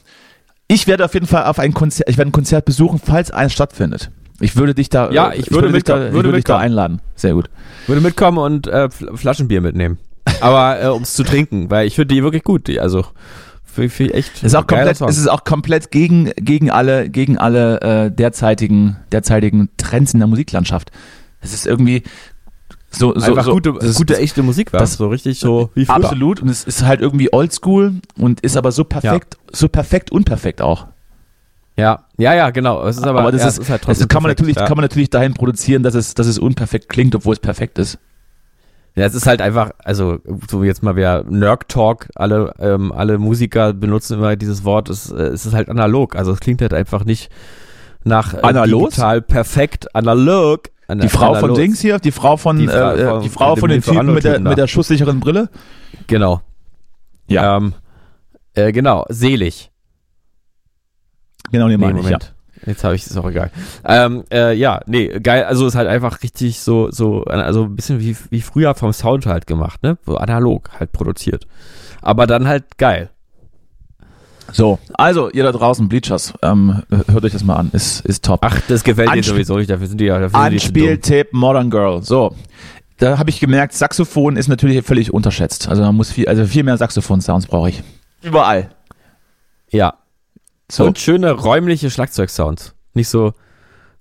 Ich werde auf jeden Fall auf ein Konzert, ich werde ein Konzert besuchen, falls eins stattfindet. Ich würde dich da, Ja, ich würde dich da, mitkommen, ich würde würde dich da einladen. Sehr gut. Würde mitkommen und äh, Fl- Flaschenbier mitnehmen. Aber äh, ums zu trinken, weil ich finde die wirklich gut. Die, also Für, für echt. Es ist auch komplett, es ist auch komplett gegen, gegen alle, gegen alle äh, derzeitigen, derzeitigen Trends in der Musiklandschaft. Es ist irgendwie so, so, Einfach so gute, das gute echte Musik war. das- so richtig so wie früher. Absolut. Und es ist halt irgendwie oldschool und ist aber so perfekt, so perfekt unperfekt auch. Ja, ja, ja, genau. Es ist aber, Aber, das ja, ist, ist halt das trotzdem kann man perfekt, natürlich, ja. kann man natürlich dahin produzieren, dass es, dass es unperfekt klingt, obwohl es perfekt ist. Ja, es ist halt einfach, also so jetzt mal wieder Nerd Talk, alle, ähm, alle Musiker benutzen immer dieses Wort, es, äh, es ist halt analog, also es klingt halt einfach nicht nach äh, Analog? digital perfekt, analog. Ana- Die Frau von analog. Dings hier, die Frau von, Die Fra- äh, von- die Frau von von den Typen mit der, mit der schusssicheren Brille. Genau. Ja. Ähm, äh, genau, selig. Genau, den Nee, meine ich, ja. Moment. Jetzt habe ich es auch egal. Ähm, äh, ja, nee, geil, also ist halt einfach richtig so, so, also ein bisschen wie, wie früher vom Sound halt gemacht, ne? So analog halt produziert. Aber dann halt geil. So, also ihr da draußen, Bleachers, ähm, hört euch das mal an, ist, ist top. Ach, das gefällt dir sowieso nicht, dafür sind die ja, dafür sind die zu dumm. Anspieltipp Modern Girl. So, da habe ich gemerkt, Saxophon ist natürlich völlig unterschätzt. Also man muss viel, also viel mehr Saxophon-Sounds brauche ich. Überall. Ja. So, Und schöne räumliche Schlagzeugsounds. Nicht so,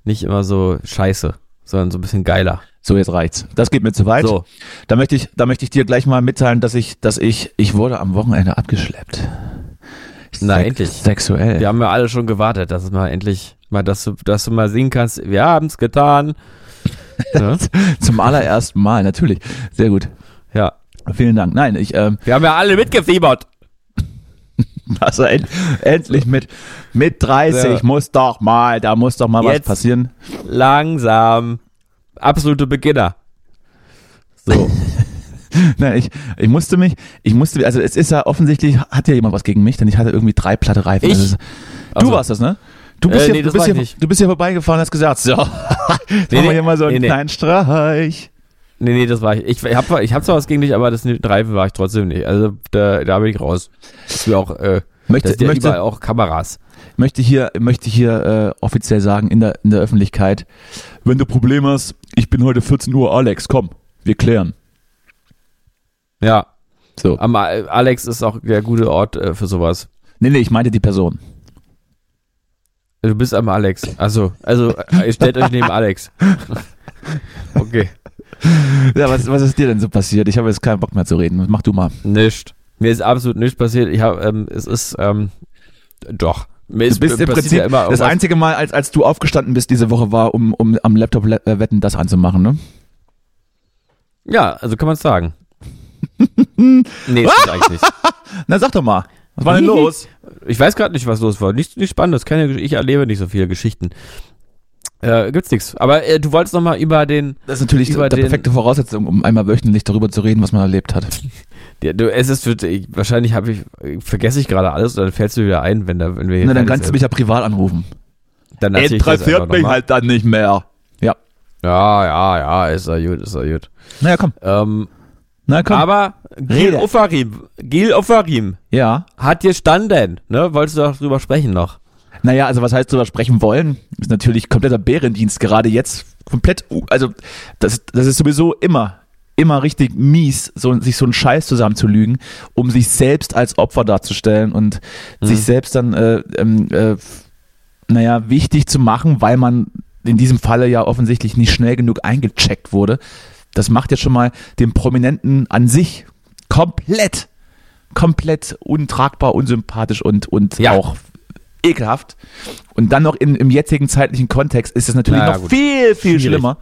nicht immer so scheiße, sondern so ein bisschen geiler. so jetzt reicht's. Das geht mir zu weit. So. Da möchte ich, da möchte ich dir gleich mal mitteilen, dass ich, dass ich, ich wurde am Wochenende abgeschleppt. Na, Sex- endlich. Sexuell. Wir haben ja alle schon gewartet, dass es mal endlich, mal, dass du, dass du mal singen kannst, wir haben's getan. ja? Zum allerersten Mal, natürlich. Sehr gut. ja. Vielen Dank. Nein, ich, ähm, Wir haben ja alle mitgefiebert. also end, endlich mit, mit 30 Ja. muss doch mal, da muss doch mal was Jetzt. passieren. Langsam. Absolute Beginner. So. Nein, ich, ich musste mich, ich musste, also es ist ja offensichtlich, hat ja jemand was gegen mich, denn ich hatte irgendwie drei platte Reifen. Ich? Ist, du Also, warst das, ne? Du bist, Äh, hier, nee, du, bist hier, du bist hier vorbeigefahren und hast gesagt, so, machen wir hier mal so einen nee, kleinen Streich. Nee, nee, das war ich. Ich hab, ich hab zwar was gegen dich, aber das Reifen war ich trotzdem nicht. Also da, da bin ich raus. Das ist auch, äh, Möchte, das ist ja möchte, überall auch Kameras. möchte hier, möchte hier äh, offiziell sagen, in der, in der Öffentlichkeit, wenn du Probleme hast, ich bin heute 14 Uhr, Alex, komm, wir klären. Ja. So. Aber Alex ist auch der gute Ort äh, für sowas. Nee, nee, ich meinte die Person. Du bist am Alex. Also, also äh, ihr stellt euch neben Alex. Okay. Ja, was, was ist dir denn so passiert? Ich habe jetzt keinen Bock mehr zu reden. Mach du mal. Nicht. Mir ist absolut nichts passiert. Ich habe, ähm, es ist, ähm, doch. Mir Du ist bist im passiert Prinzip, ja immer das einzige Mal, als, als du aufgestanden bist diese Woche, war, um, um am Laptop äh, wetten, das anzumachen, ne? Ja, also kann man es sagen. nee, das ist eigentlich nicht. Na, sag doch mal. Was war denn los? Ich weiß gerade nicht, was los war. Nichts nicht Spannendes. Keine, ich erlebe nicht so viele Geschichten. Äh, gibt's nichts. Aber äh, du wolltest noch mal über den. Das ist natürlich Über die perfekte Voraussetzung, um einmal wöchentlich darüber zu reden, was man erlebt hat. Ja, du, es ist ich, wahrscheinlich habe ich vergesse ich gerade alles und dann fällst du wieder ein, wenn da wenn wir Na, dann kannst du mich ja privat anrufen. dann erzähl ich das einfach noch mal. halt dann nicht mehr. Ja. Ja, ja, ja, ist ja gut, ist ja gut. Naja, komm. Ähm, Na komm. aber Gil. Ofarim, Gil Ofarim ja. hat gestanden, ne? Wolltest du doch drüber sprechen noch? Naja, also was heißt drüber sprechen wollen? Ist natürlich kompletter Bärendienst gerade jetzt. Komplett, also das, das ist sowieso immer, immer richtig mies, so, sich so einen Scheiß zusammenzulügen, um sich selbst als Opfer darzustellen und sich selbst dann, äh, ähm, äh, naja, wichtig zu machen, weil man in diesem Falle ja offensichtlich nicht schnell genug eingecheckt wurde. Das macht jetzt schon mal den Prominenten an sich komplett, komplett untragbar, unsympathisch und, und Ja. auch ekelhaft. Und dann noch in, im jetzigen zeitlichen Kontext ist es natürlich Na ja, noch gut. viel, viel Schwierig. schlimmer.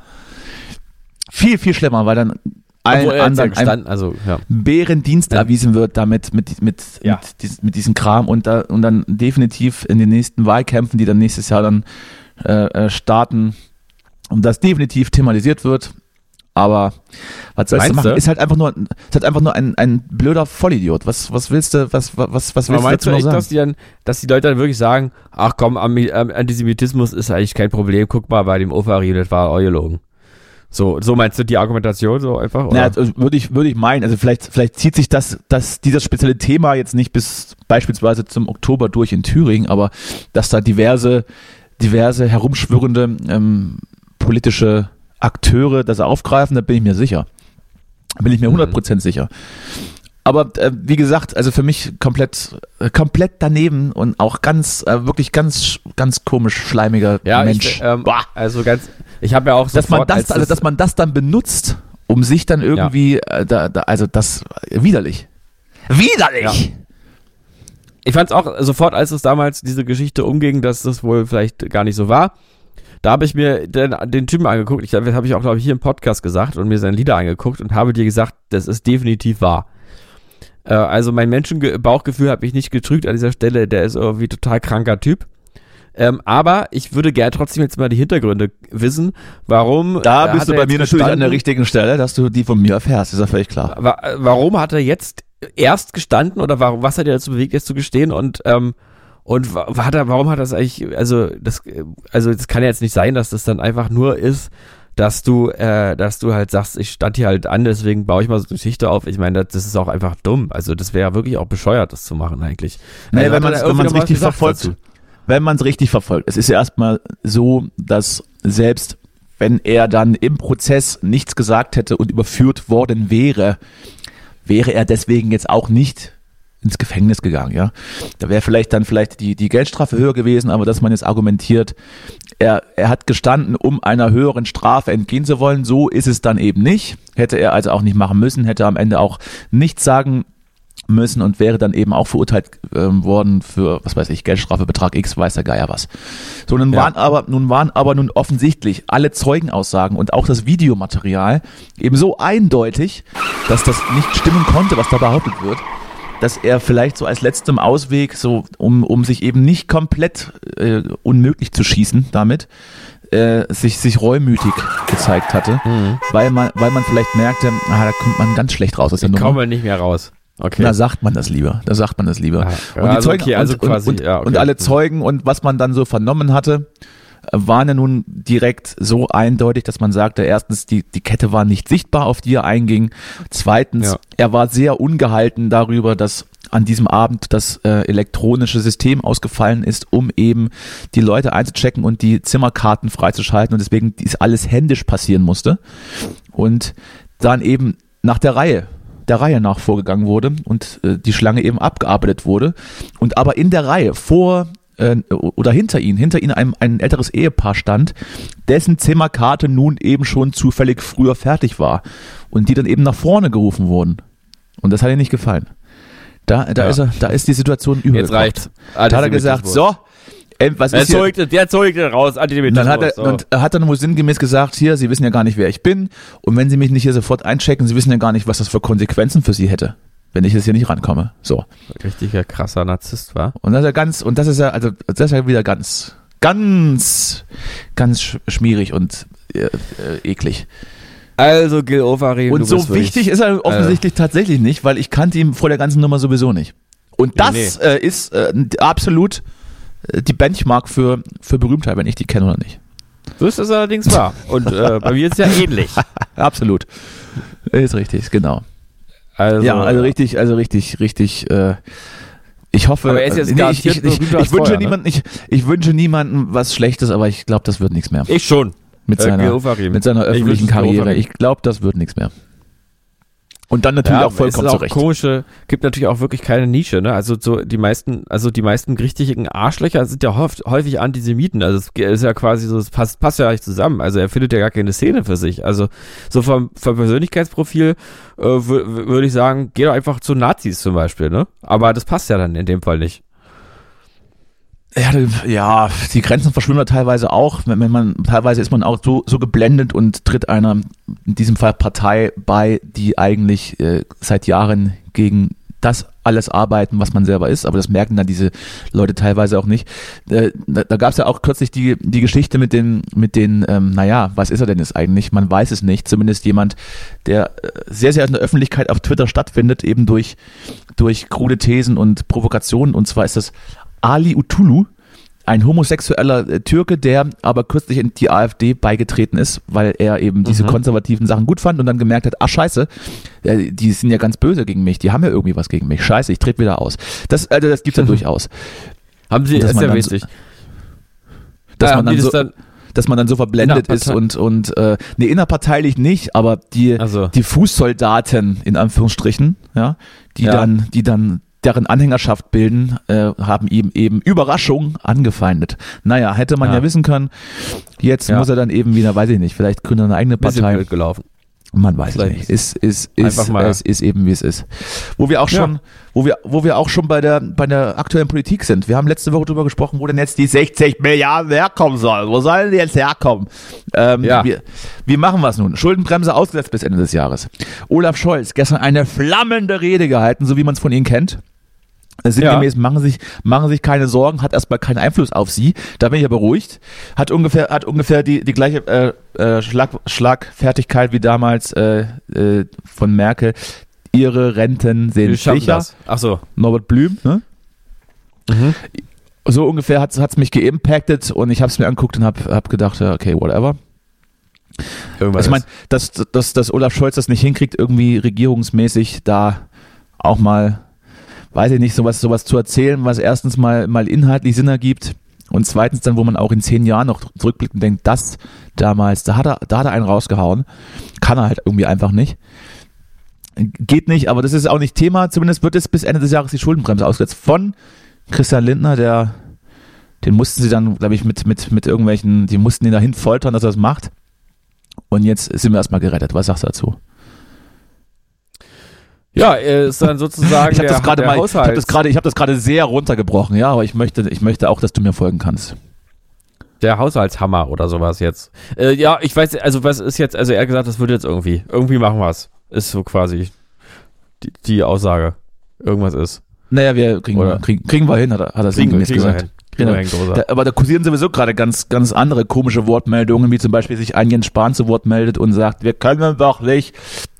Viel, viel schlimmer, weil dann allen anderen ein gestanden, also ja. Bärendienst Ja. erwiesen wird damit mit, mit, Ja. mit, dies, mit diesem Kram und, da, und dann definitiv in den nächsten Wahlkämpfen, die dann nächstes Jahr dann äh, äh, starten, um das definitiv thematisiert wird. Aber was sollst du Meinst machen? du? Ist halt einfach nur, ist halt einfach nur ein, ein blöder Vollidiot. Was, was willst du, was, was, was Aber willst du meinst dazu du noch echt, sagen? dass die, dann, dass die Leute dann wirklich sagen, ach komm, Antisemitismus ist eigentlich kein Problem, guck mal bei dem Ofarim, das war auch gelogen. So, so meinst du die Argumentation so einfach? Oder? Naja, also würde ich, würde ich meinen, also vielleicht, vielleicht zieht sich das, das, dieses spezielle Thema jetzt nicht bis beispielsweise zum Oktober durch in Thüringen, aber dass da diverse, diverse herumschwirrende ähm, politische Akteure das aufgreifen, da bin ich mir sicher. Bin ich mir Mhm. 100% sicher. Aber äh, wie gesagt, also für mich komplett, äh, komplett daneben und auch ganz, äh, wirklich ganz, ganz komisch schleimiger Ja, Mensch. ich, ähm, also ganz, ich habe ja auch dass man das, als also dass man das dann benutzt, um sich dann irgendwie, äh, da, da, also das äh, widerlich. Widerlich. ich fand es auch sofort, als es damals diese Geschichte umging, dass das wohl vielleicht gar nicht so war. Da habe ich mir den, den Typen angeguckt. Ich, das habe ich auch, glaube ich, hier im Podcast gesagt und mir seine Lieder angeguckt und habe dir gesagt, das ist definitiv wahr. Äh, also mein Menschenbauchgefühl habe ich nicht getrügt an dieser Stelle. Der ist irgendwie total kranker Typ. Ähm, aber ich würde gerne trotzdem jetzt mal die Hintergründe wissen, warum. Da bist hat du bei mir natürlich an der richtigen Stelle, dass du die von mir erfährst, ist ja völlig klar. Wa warum hat er jetzt erst gestanden oder warum, was hat er dazu bewegt, jetzt zu gestehen und ähm, und hat er, warum hat das eigentlich, also das, also das kann ja jetzt nicht sein, dass das dann einfach nur ist, dass du, äh, dass du halt sagst, ich stand hier halt an, deswegen baue ich mal so eine Geschichte auf. Ich meine, das, das ist auch einfach dumm. Also das wäre ja wirklich auch bescheuert, das zu machen eigentlich. Nee, Also wenn man es richtig verfolgt, dazu. wenn man es richtig verfolgt. Es ist ja erstmal so, dass selbst wenn er dann im Prozess nichts gesagt hätte und überführt worden wäre, wäre er deswegen jetzt auch nicht ins Gefängnis gegangen, ja. Da wäre vielleicht dann vielleicht die, die Geldstrafe höher gewesen, aber dass man jetzt argumentiert, er, er hat gestanden, um einer höheren Strafe entgehen zu wollen, so ist es dann eben nicht. Hätte er also auch nicht machen müssen, hätte am Ende auch nichts sagen müssen und wäre dann eben auch verurteilt ähm, worden für, was weiß ich, Geldstrafe, Betrag X, weiß der Geier was. So, nun Ja. waren aber, nun waren aber nun offensichtlich alle Zeugenaussagen und auch das Videomaterial eben so eindeutig, dass das nicht stimmen konnte, was da behauptet wird, dass er vielleicht so als letztem Ausweg, so um, um sich eben nicht komplett äh, unmöglich zu schießen damit, äh, sich, sich reumütig gezeigt hatte, weil man, weil man vielleicht merkte, ah, da kommt man ganz schlecht raus aus der Ich Nummer. komme nicht mehr raus. Okay. Da sagt man das lieber. Da sagt man das lieber. Ah, und also Zeugen okay, also und, quasi, und, ja, okay. und alle Hm. Zeugen und was man dann so vernommen hatte, waren ja nun direkt so eindeutig, dass man sagte, erstens, die, die Kette war nicht sichtbar, auf die er einging. Zweitens, Ja. er war sehr ungehalten darüber, dass an diesem Abend das äh, elektronische System ausgefallen ist, um eben die Leute einzuchecken und die Zimmerkarten freizuschalten und deswegen dies alles händisch passieren musste. Und dann eben nach der Reihe der Reihe nach vorgegangen wurde und äh, die Schlange eben abgearbeitet wurde und aber in der Reihe vor äh, oder hinter ihnen, hinter ihnen ein, ein älteres Ehepaar stand, dessen Zimmerkarte nun eben schon zufällig früher fertig war und die dann eben nach vorne gerufen wurden. Und das hat ihm nicht gefallen. Da, da, Ja. ist, er, da ist die Situation Jetzt übergekocht. reicht's. Da hat er gesagt, so, äh, was Der ist hier? zeugte, der zeugte raus. Und dann hat er, so. und hat dann wohl sinngemäß gesagt, hier, Sie wissen ja gar nicht, wer ich bin. Und wenn Sie mich nicht hier sofort einchecken, Sie wissen ja gar nicht, was das für Konsequenzen für Sie hätte, wenn ich jetzt hier nicht rankomme. So. Richtiger krasser Narzisst war. Und das ist ja ganz, und das ist ja, also, das ist ja wieder ganz, ganz, ganz sch- schmierig und äh, äh, eklig. Also Gil Ofarim, Und so wichtig ist er offensichtlich tatsächlich nicht, weil ich kannte ihn vor der ganzen Nummer sowieso nicht. Und das äh, ist äh, absolut äh, die Benchmark für, für Berühmtheit, wenn ich die kenne oder nicht. So ist das allerdings wahr. Und äh, bei mir ist ja ähnlich. Absolut. Ist richtig, genau. Also, ja, also richtig, also richtig, richtig. Äh, ich hoffe, Aber er ist jetzt äh, nee, ich, ich, ich, ich wünsche ne? niemanden, ich, ich wünsche niemandem was Schlechtes, aber ich glaube, das wird nichts mehr ich schon. mit Äh, seiner, mit seiner Ich öffentlichen Gil Karriere. Ich glaube, das wird nichts mehr. Und dann natürlich auch vollkommen es ist auch zurecht. komische, gibt natürlich auch wirklich keine Nische, ne? Also so die meisten, also die meisten richtigen Arschlöcher sind ja häufig, häufig Antisemiten. Also es ist ja quasi so, es passt, passt ja nicht zusammen. Also er findet ja gar keine Szene für sich. Also so vom, vom Persönlichkeitsprofil äh, wür- wür- würde ich sagen, geh doch einfach zu Nazis zum Beispiel, ne? Aber das passt ja dann in dem Fall nicht. Ja, die- ja, die Grenzen verschwimmen da teilweise auch. Wenn, wenn man, teilweise ist man auch so, so geblendet und tritt einer, in diesem Fall Partei bei, die eigentlich äh, seit Jahren gegen das alles arbeiten, was man selber ist, aber das merken dann diese Leute teilweise auch nicht. Äh, da da gab es ja auch kürzlich die, die Geschichte mit den, mit den, ähm, naja, was ist er denn jetzt eigentlich? Man weiß es nicht. Zumindest jemand, der äh, sehr, sehr in der Öffentlichkeit auf Twitter stattfindet, eben durch, durch krude Thesen und Provokationen. Und zwar ist das Ali Utulu, ein homosexueller äh, Türke, der aber kürzlich in die AfD beigetreten ist, weil er eben diese Mhm. konservativen Sachen gut fand und dann gemerkt hat, ach scheiße, äh, die sind ja ganz böse gegen mich, die haben ja irgendwie was gegen mich. Scheiße, ich trete wieder aus. Das, also das gibt's ja durchaus. Haben sie, Dass ist ja dann so-. Dass Ja, man dann das so, dann, dass man dann so verblendet ist und, und äh, nee, innerparteilich nicht, aber die, Also. die Fußsoldaten in Anführungsstrichen, ja, die Ja. dann, die dann deren Anhängerschaft bilden, äh, haben ihm eben Überraschung angefeindet. Naja, hätte man ja, Ja. wissen können. Jetzt Ja. muss er dann eben wieder, weiß ich nicht, vielleicht gründet er eine eigene Bisschen Partei. blöd gelaufen. Man weiß es Vielleicht nicht. Ist, ist, ist, Einfach mal- es ist eben wie es ist. Wo wir auch Ja. schon, wo wir, wo wir auch schon bei der, bei der aktuellen Politik sind. Wir haben letzte Woche drüber gesprochen, wo denn jetzt die 60 Milliarden herkommen sollen. Wo sollen die jetzt herkommen? Ähm, Ja. wir, wie machen wir es nun? Schuldenbremse ausgesetzt bis Ende des Jahres. Olaf Scholz gestern eine flammende Rede gehalten, so wie man es von ihm kennt. Sinngemäß machen sich, machen sich keine Sorgen, hat erstmal keinen Einfluss auf sie. Da bin ich ja beruhigt. Hat ungefähr, hat ungefähr die, die gleiche äh, äh, Schlag, Schlagfertigkeit wie damals äh, äh, von Merkel. Ihre Renten sind sicher. Ach so. Norbert Blüm, ne? Mhm. So ungefähr hat es mich geimpactet und ich habe es mir angeguckt und habe hab gedacht, ja, okay, whatever. Irgendwas. Ich meine, dass, dass, dass Olaf Scholz das nicht hinkriegt, irgendwie regierungsmäßig da auch mal, weiß ich nicht, sowas, sowas zu erzählen, was erstens mal, mal inhaltlich Sinn ergibt und zweitens dann, wo man auch in zehn Jahren noch zurückblickt und denkt, das damals, da hat er, da hat er einen rausgehauen. Kann er halt irgendwie einfach nicht. Geht nicht, aber das ist auch nicht Thema. Zumindest wird es bis Ende des Jahres die Schuldenbremse ausgesetzt von Christian Lindner, der, den mussten sie dann, glaube ich, mit, mit, mit irgendwelchen, die mussten ihn dahin foltern, dass er das macht. Und jetzt sind wir erstmal gerettet. Was sagst du dazu? Ja, ist dann sozusagen Ich habe der, das gerade mal, ich habe Haushalt, das gerade, ich habe das gerade sehr runtergebrochen, ja, aber ich möchte, ich möchte auch, dass du mir folgen kannst. der Haushaltshammer oder sowas jetzt. Äh, ja, ich weiß, also was ist jetzt, also er hat gesagt, das wird jetzt irgendwie, irgendwie machen wir es. Ist so quasi die, die Aussage. Irgendwas ist. Naja, wir kriegen, Oder- kriegen, kriegen wir hin, hat er, hat er kriegen wir gesagt. Genau. großer. Da, aber da kursieren sowieso gerade ganz, ganz andere komische Wortmeldungen, wie zum Beispiel sich ein Jens Spahn zu Wort meldet und sagt, wir können doch nicht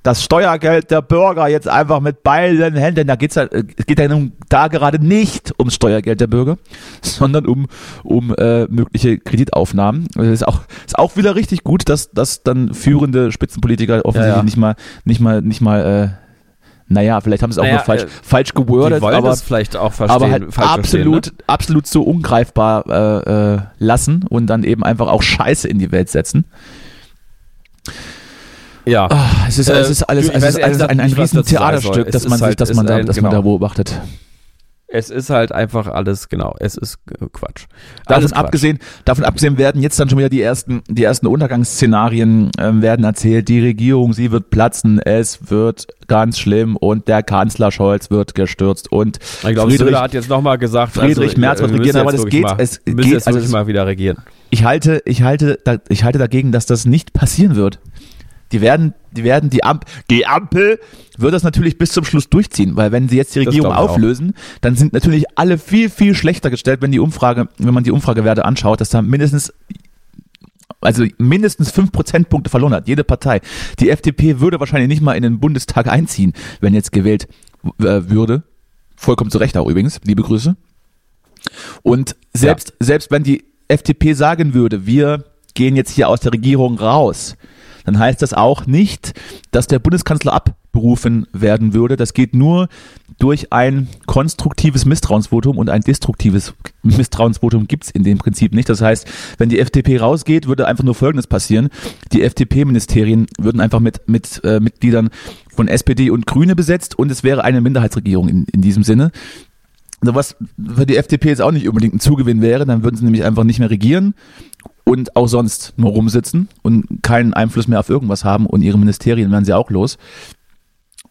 das Steuergeld der Bürger jetzt einfach mit beiden Händen, da geht's ja, äh, es geht ja nun da gerade nicht ums Steuergeld der Bürger, sondern um, um äh, mögliche Kreditaufnahmen. Das ist auch, ist auch wieder richtig gut, dass, dass dann führende Spitzenpolitiker offensichtlich Ja, ja. nicht mal, nicht mal, nicht mal, äh, naja, vielleicht haben sie es auch Naja, nur falsch, äh, falsch gewordet, aber vielleicht auch verstehen. aber halt falsch absolut, Verstehen, ne? absolut so ungreifbar äh, äh, lassen und dann eben einfach auch Scheiße in die Welt setzen. Ja. Ah, es ist, Äh, es ist alles, du, es ist alles ein, ein riesen. Theaterstück, dass man sich, halt- dass ist man da, dass man da genau. beobachtet. Es ist halt einfach alles, genau, es ist äh, Quatsch. Davon Alles Quatsch. abgesehen, davon abgesehen werden jetzt dann schon wieder die ersten, die ersten Untergangsszenarien ähm, werden erzählt. Die Regierung, sie wird platzen, es wird ganz schlimm und der Kanzler Scholz wird gestürzt und Ich glaube, Friedrich- hat jetzt nochmal gesagt, Friedrich also, Merz äh, wird regieren, aber das wirklich geht- Mal, es geht- also es- mal wieder regieren. ich halte, ich halte, ich halte dagegen, dass das nicht passieren wird. Die werden, die werden die Ampel, die Ampel wird das natürlich bis zum Schluss durchziehen, weil wenn sie jetzt die Regierung ich auch. auflösen, dann sind natürlich alle viel, viel schlechter gestellt, wenn die Umfrage, wenn man die Umfragewerte anschaut, dass da mindestens also mindestens fünf Prozentpunkte verloren hat, jede Partei. Die FDP würde wahrscheinlich nicht mal in den Bundestag einziehen, wenn jetzt gewählt äh, würde. Vollkommen zu Recht auch übrigens, liebe Grüße. Und selbst, selbst wenn die FDP sagen würde, wir gehen jetzt hier aus der Regierung raus, dann heißt das auch nicht, dass der Bundeskanzler abberufen werden würde. Das geht nur durch ein konstruktives Misstrauensvotum und ein destruktives Misstrauensvotum gibt's in dem Prinzip nicht. Das heißt, wenn die FDP rausgeht, würde einfach nur Folgendes passieren. Die FDP-Ministerien würden einfach mit, mit äh, Mitgliedern von SPD und Grüne besetzt und es wäre eine Minderheitsregierung in, in diesem Sinne. Also was für die FDP jetzt auch nicht unbedingt ein Zugewinn wäre, dann würden sie nämlich einfach nicht mehr regieren und auch sonst nur rumsitzen und keinen Einfluss mehr auf irgendwas haben und ihre Ministerien wären sie auch los.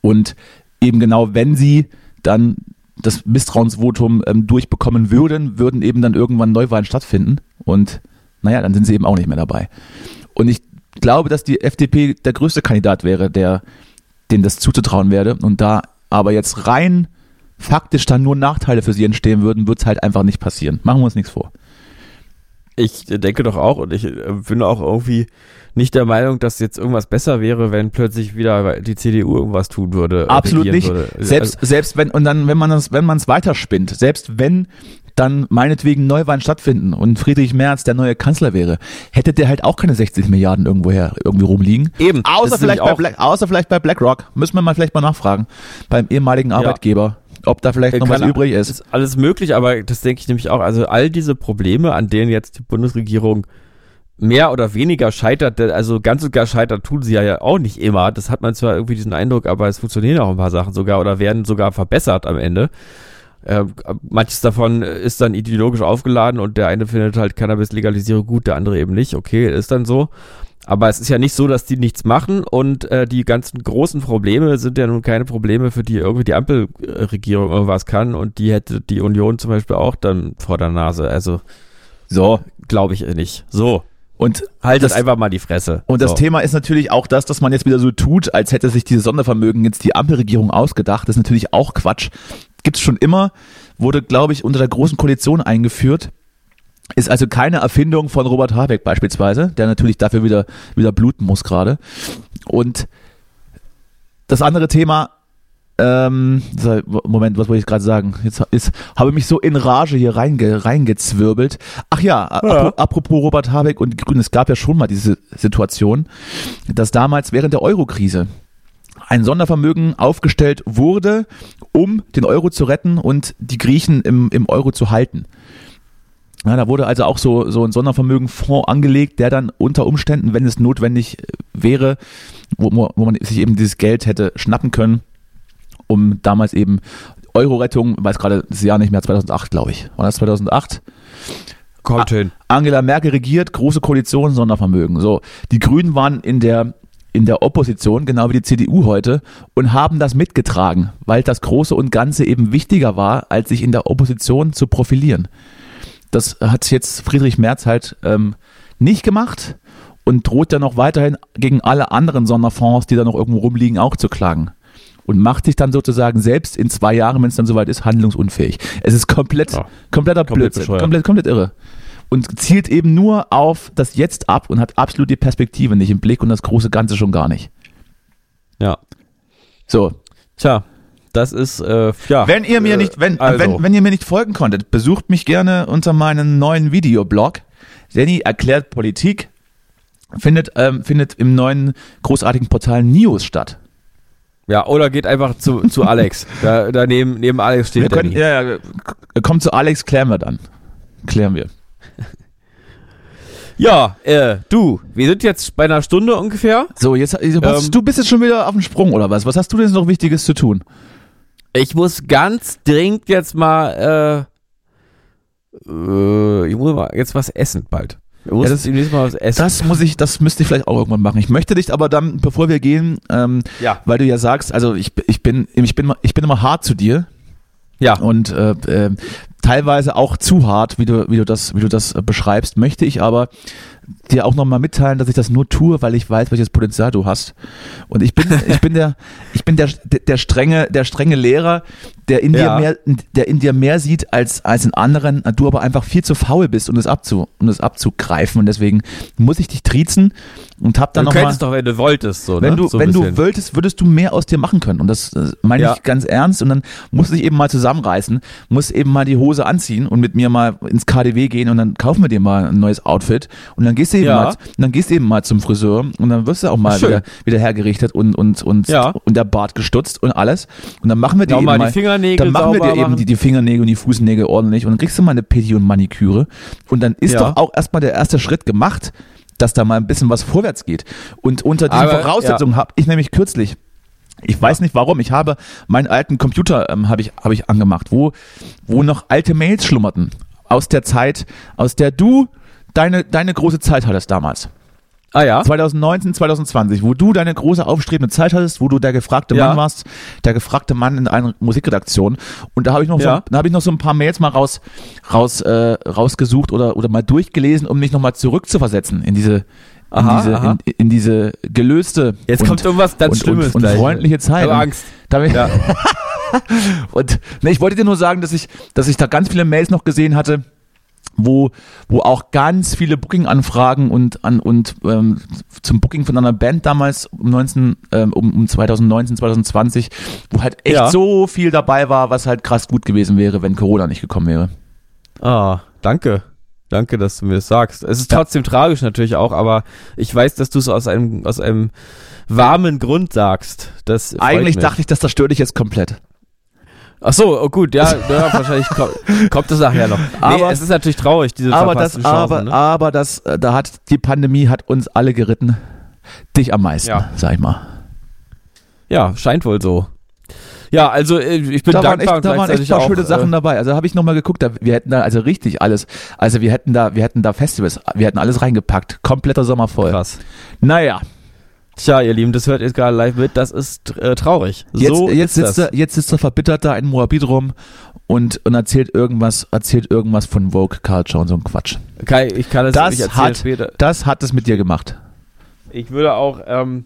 Und eben genau, wenn sie dann das Misstrauensvotum ähm, durchbekommen würden, würden eben dann irgendwann Neuwahlen stattfinden und naja, dann sind sie eben auch nicht mehr dabei. Und ich glaube, dass die FDP der größte Kandidat wäre, der dem das zuzutrauen werde und da aber jetzt rein faktisch dann nur Nachteile für sie entstehen würden, wird es halt einfach nicht passieren. Machen wir uns nichts vor. Ich denke doch auch und ich äh, bin auch irgendwie nicht der Meinung, dass jetzt irgendwas besser wäre, wenn plötzlich wieder die CDU irgendwas tun würde. äh, Absolut nicht. Würde. Selbst, selbst wenn, und dann, wenn man es, wenn man es weiterspinnt, selbst wenn dann meinetwegen Neuwahlen stattfinden und Friedrich Merz der neue Kanzler wäre, hätte der halt auch keine 60 Milliarden irgendwoher irgendwie rumliegen. Eben, Außer vielleicht, bei Black, außer vielleicht bei BlackRock. Müssen wir mal vielleicht mal nachfragen. Beim ehemaligen Arbeitgeber. Ob da vielleicht noch was übrig ist. Ist alles möglich, aber das denke ich nämlich auch. Also all diese Probleme, an denen jetzt die Bundesregierung mehr oder weniger scheitert, also ganz und gar scheitert tun sie ja auch nicht immer. Das hat man zwar irgendwie diesen Eindruck, aber es funktionieren auch ein paar Sachen sogar oder werden sogar verbessert am Ende. Äh, manches davon ist dann ideologisch aufgeladen und der eine findet halt Cannabis-Legalisierung gut, der andere eben nicht. Okay, ist dann so. Aber es ist ja nicht so, dass die nichts machen und äh, die ganzen großen Probleme sind ja nun keine Probleme, für die irgendwie die Ampelregierung irgendwas kann und die hätte die Union zum Beispiel auch dann vor der Nase. Also so glaube ich nicht. So. Und haltet einfach mal die Fresse. Und das Thema ist natürlich auch das, dass man jetzt wieder so tut, als hätte sich dieses Sondervermögen jetzt die Ampelregierung ausgedacht. Das ist natürlich auch Quatsch. Gibt's schon immer, wurde, glaube ich, unter der Großen Koalition eingeführt. Ist also keine Erfindung von Robert Habeck beispielsweise, der natürlich dafür wieder, wieder bluten muss gerade. Und das andere Thema, ähm, Moment, was wollte ich gerade sagen? Jetzt ist, habe mich so in Rage hier reinge, reingezwirbelt. Ach ja, ja. apropos Robert Habeck und die Grünen, es gab ja schon mal diese Situation, dass damals während der Eurokrise ein Sondervermögen aufgestellt wurde, um den Euro zu retten und die Griechen im, im Euro zu halten. Ja, da wurde also auch so, so ein Sondervermögenfonds angelegt, der dann unter Umständen, wenn es notwendig wäre, wo, wo man sich eben dieses Geld hätte schnappen können, um damals eben Euro-Rettung, weiß gerade das Jahr nicht mehr, 2008 glaube ich. War das 2008? Kommt hin. Angela Merkel regiert, große Koalition, Sondervermögen. So, die Grünen waren in der in der Opposition, genau wie die CDU heute, und haben das mitgetragen, weil das Große und Ganze eben wichtiger war, als sich in der Opposition zu profilieren. Das hat jetzt Friedrich Merz halt ähm, nicht gemacht und droht ja noch weiterhin gegen alle anderen Sonderfonds, die da noch irgendwo rumliegen, auch zu klagen. Und macht sich dann sozusagen selbst in zwei Jahren, wenn es dann soweit ist, handlungsunfähig. Es ist komplett, ja, kompletter komplett Blödsinn, komplett, komplett irre. Und zielt eben nur auf das Jetzt ab und hat absolut die Perspektive nicht im Blick und das große Ganze schon gar nicht. Ja. So. Tja, das ist, äh, ja. Wenn ihr mir äh, nicht, wenn, also. wenn, wenn ihr mir nicht folgen konntet, besucht mich gerne unter meinem neuen Videoblog. Danny erklärt Politik. Findet, ähm, findet im neuen großartigen Portal News statt. Ja, oder geht einfach zu, zu Alex. da, da neben, neben Alex steht wir können, Ja, ja, kommt zu Alex, klären wir dann. Klären wir. Ja, äh, du, wir sind jetzt bei einer Stunde ungefähr. So, jetzt, ähm, du bist jetzt schon wieder auf dem Sprung oder was? Was hast du denn noch Wichtiges zu tun? Ich muss ganz dringend jetzt mal, äh, äh, ich muss mal jetzt was essen bald. Ja, das, mal was essen. Das muss ich, das müsste ich vielleicht auch irgendwann machen. Ich möchte dich aber dann, bevor wir gehen, ähm, ja. weil du ja sagst, also ich, ich bin, ich bin, ich bin immer hart zu dir. Ja. Und äh, äh, teilweise auch zu hart, wie du, wie du das, wie du das beschreibst, möchte ich aber dir auch nochmal mitteilen, dass ich das nur tue, weil ich weiß, welches Potenzial du hast. Und ich bin, ich bin der, ich bin der, der strenge, der strenge Lehrer, der in ja. dir mehr, der in dir mehr sieht als, als in anderen, du aber einfach viel zu faul bist, um es abzu, um es abzugreifen. Und deswegen muss ich dich triezen und hab dann noch Du könntest doch, wenn du wolltest, so, Wenn ne? du, so wenn du wolltest, würdest du mehr aus dir machen können. Und das äh, meine ja. ich ganz ernst. Und dann musst du dich eben mal zusammenreißen, musst eben mal die Hose anziehen und mit mir mal ins KDW gehen und dann kaufen wir dir mal ein neues Outfit. Und dann gehst du eben ja. mal, dann gehst du eben mal zum Friseur und dann wirst du auch mal wieder, wieder hergerichtet und, und, und, ja. und der Bart gestutzt und alles. Und dann machen wir dir eben mal, die Fingernägel dann machen wir dir eben die, die Fingernägel und die Fußnägel ordentlich und dann kriegst du mal eine Pedi und Maniküre. Und dann ist doch auch erstmal der erste Schritt gemacht, dass da mal ein bisschen was vorwärts geht. Und unter diesen Aber, Voraussetzungen habe ich nämlich kürzlich ich weiß nicht warum. Ich habe meinen alten Computer ähm, habe ich habe ich angemacht, wo wo noch alte Mails schlummerten aus der Zeit, aus der du deine deine große Zeit hattest damals. Ah ja. 2019, 2020, wo du deine große aufstrebende Zeit hattest, wo du der gefragte ja. Mann warst, der gefragte Mann in einer Musikredaktion. Und da habe ich noch ja. so, da habe ich noch so ein paar Mails mal raus, raus, äh, rausgesucht oder oder mal durchgelesen, um mich noch mal zurückzuversetzen in diese in, aha, diese, in, in, diese gelöste Jetzt und, kommt irgendwas ganz und, Schlimmes und, und freundliche Zeit. Ich habe Angst. Damit, ja. und ne, ich wollte dir nur sagen, dass ich, dass ich da ganz viele Mails noch gesehen hatte, wo, wo auch ganz viele Booking-Anfragen und, an, und ähm, zum Booking von einer Band damals um, 19, ähm, um, um 2019, 2020, wo halt echt ja. so viel dabei war, was halt krass gut gewesen wäre, wenn Corona nicht gekommen wäre. Ah, danke. Danke, dass du mir das sagst. Es ist trotzdem ja. tragisch natürlich auch, aber ich weiß, dass du es aus einem, aus einem warmen Grund sagst. Das Eigentlich dachte ich, das zerstört dich jetzt komplett. Ach so, oh gut, ja, ja wahrscheinlich kommt, kommt das nachher noch. Nee, Aber- es ist natürlich traurig, diese Aber das, Chancen, aber, ne? aber das, äh, da hat die Pandemie hat uns alle geritten. Dich am meisten, Ja. sag ich mal. Ja, scheint wohl so. Ja, also äh, ich bin da waren dankbar echt, da waren echt paar auch, schöne Sachen äh, dabei. Also habe ich nochmal geguckt, da, wir hätten da also richtig alles, also wir hätten da, wir hätten da Festivals, wir hätten alles reingepackt, kompletter Sommer voll. krass. Naja, Tja, ihr Lieben, das hört ihr gerade live mit, das ist äh, traurig. jetzt, so jetzt, sitzt das. er, jetzt sitzt er verbittert da in Moabit rum und, und erzählt irgendwas, erzählt irgendwas von Vogue Culture und so ein Quatsch. Kai, ich kann es Das erzählen hat- später. Das hat es mit dir gemacht. Ich würde auch, ähm,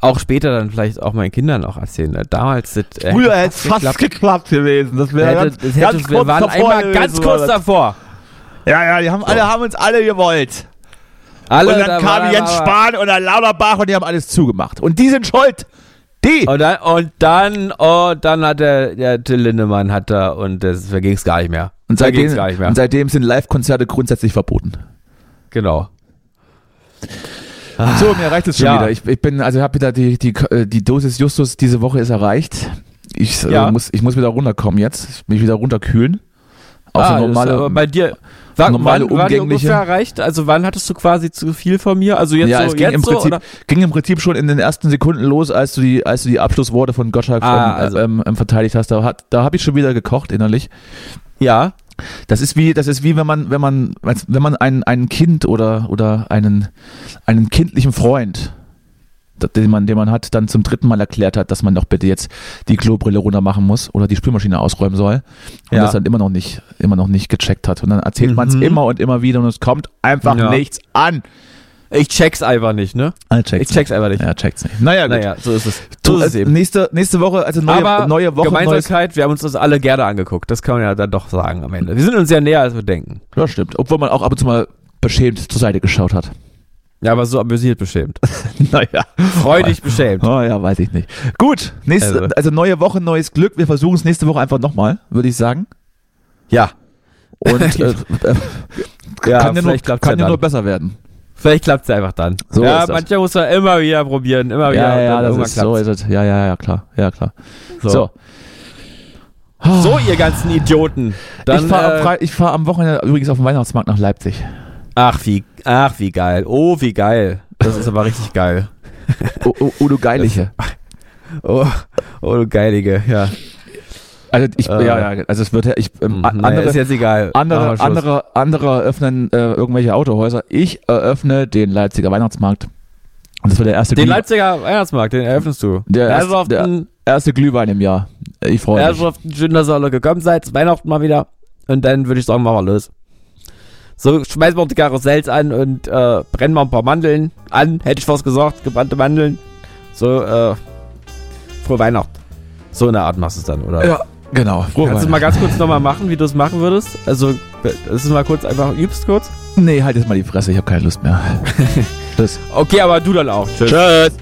auch später dann vielleicht auch meinen Kindern auch erzählen. ne? Damals das, äh, Früher hätte es fast geklappt gewesen. Das wäre ganz, das hätte, ganz wir kurz waren davor einmal gewesen, ganz kurz das. davor. Ja, ja, die haben alle haben uns alle gewollt. Alle, und da dann kam Jens Spahn und der Lauterbach und die haben alles zugemacht. Und die sind schuld. Die. Und dann, und dann, oh, dann hat der, der Till Lindemann hat da und das ging es gar nicht mehr. Und seitdem, gar nicht mehr. und seitdem sind Live-Konzerte grundsätzlich verboten. genau. So, mir reicht es schon Ja. wieder. Ich, ich bin, also habe wieder die, die, äh, die Dosis Justus diese Woche ist erreicht. Ich, äh, Ja. muss, ich muss wieder runterkommen jetzt. Mich wieder runterkühlen. Auf Ah, normale. bei dir, war, normale, wann umgängliche- ungefähr erreicht? Also wann hattest du quasi zu viel von mir? Also jetzt ja, so, es ging im, so, Prinzip, oder? ging im Prinzip schon in den ersten Sekunden los, als du die, als du die Abschlussworte von Gottschalk Ah, also- ähm, ähm, verteidigt hast. Da, hat, da habe ich schon wieder gekocht innerlich. Ja. Das ist wie, das ist wie wenn man, wenn man, wenn man ein, ein Kind oder, oder einen, einen kindlichen Freund, den man, den man hat, dann zum dritten Mal erklärt hat, dass man doch bitte jetzt die Klobrille runter machen muss oder die Spülmaschine ausräumen soll und Ja. das dann immer noch nicht, immer noch nicht gecheckt hat. Und dann erzählt man es Mhm. immer und immer wieder und es kommt einfach Ja. nichts an. Ich check's einfach nicht, ne? Ah, checkt's Ich check's einfach nicht. Ja, checkt's nicht. Naja, gut. Naja, so ist es. So ist es äh, eben. nächste, nächste Woche, also neue, Aber neue Woche, neues. Gemeinsamkeit, wir haben uns das alle gerne angeguckt. Das kann man ja dann doch sagen am Ende. Wir sind uns ja näher, als wir denken. Ja, stimmt. Obwohl man auch ab und zu mal beschämt zur Seite geschaut hat. Ja, aber so amüsiert beschämt. naja. Freudig beschämt. Oh ja, weiß ich nicht. Gut, nächste, also, Also. neue Woche, neues Glück. Wir versuchen es nächste Woche einfach nochmal, würde ich sagen. Ja. Und äh, äh, Ja, kann, ja nur, kann ja nur besser werden. Vielleicht klappt's ja einfach dann. So ja, manchmal muss man immer wieder probieren, immer wieder. Ja, ja, das ist, so ist es. Ja, ja, ja, klar. Ja, klar. So. So. So, ihr ganzen Idioten. Dann, ich fahre äh, am, fahr am Wochenende übrigens auf dem Weihnachtsmarkt nach Leipzig. Ach, wie, ach, wie geil. Oh, wie geil. Das ist aber richtig geil. Oh, oh, oh du Geiliche. Oh, oh du Geilige, ja. Also ich, Äh. ja, ja, also es wird ja, ich, ähm, Hm, naja, andere, ist jetzt egal. Andere, andere, andere öffnen äh, irgendwelche Autohäuser. Ich eröffne den Leipziger Weihnachtsmarkt. Und das wird der erste Den Glüh- Leipziger Weihnachtsmarkt, den eröffnest du. Der erste- Herrschaften, erste Glühwein im Jahr. Ich freue mich. Herrschaften, schön, dass ihr alle gekommen seid. Weihnachten mal wieder. Und dann würde ich sagen, machen wir los. So, schmeißen wir die Karussells an und äh, brennen wir ein paar Mandeln an. Hätte ich fast gesagt, gebrannte Mandeln. So, äh, frohe Weihnachten. So in der Art machst du es dann, oder? Ja, genau. Frohe Kannst du mal ganz kurz nochmal machen, wie du es machen würdest? Also, das ist mal kurz einfach, übst kurz. Nee, halt jetzt mal die Fresse, ich habe keine Lust mehr. Tschüss. Okay, aber du dann auch. Tschüss. Tschüss.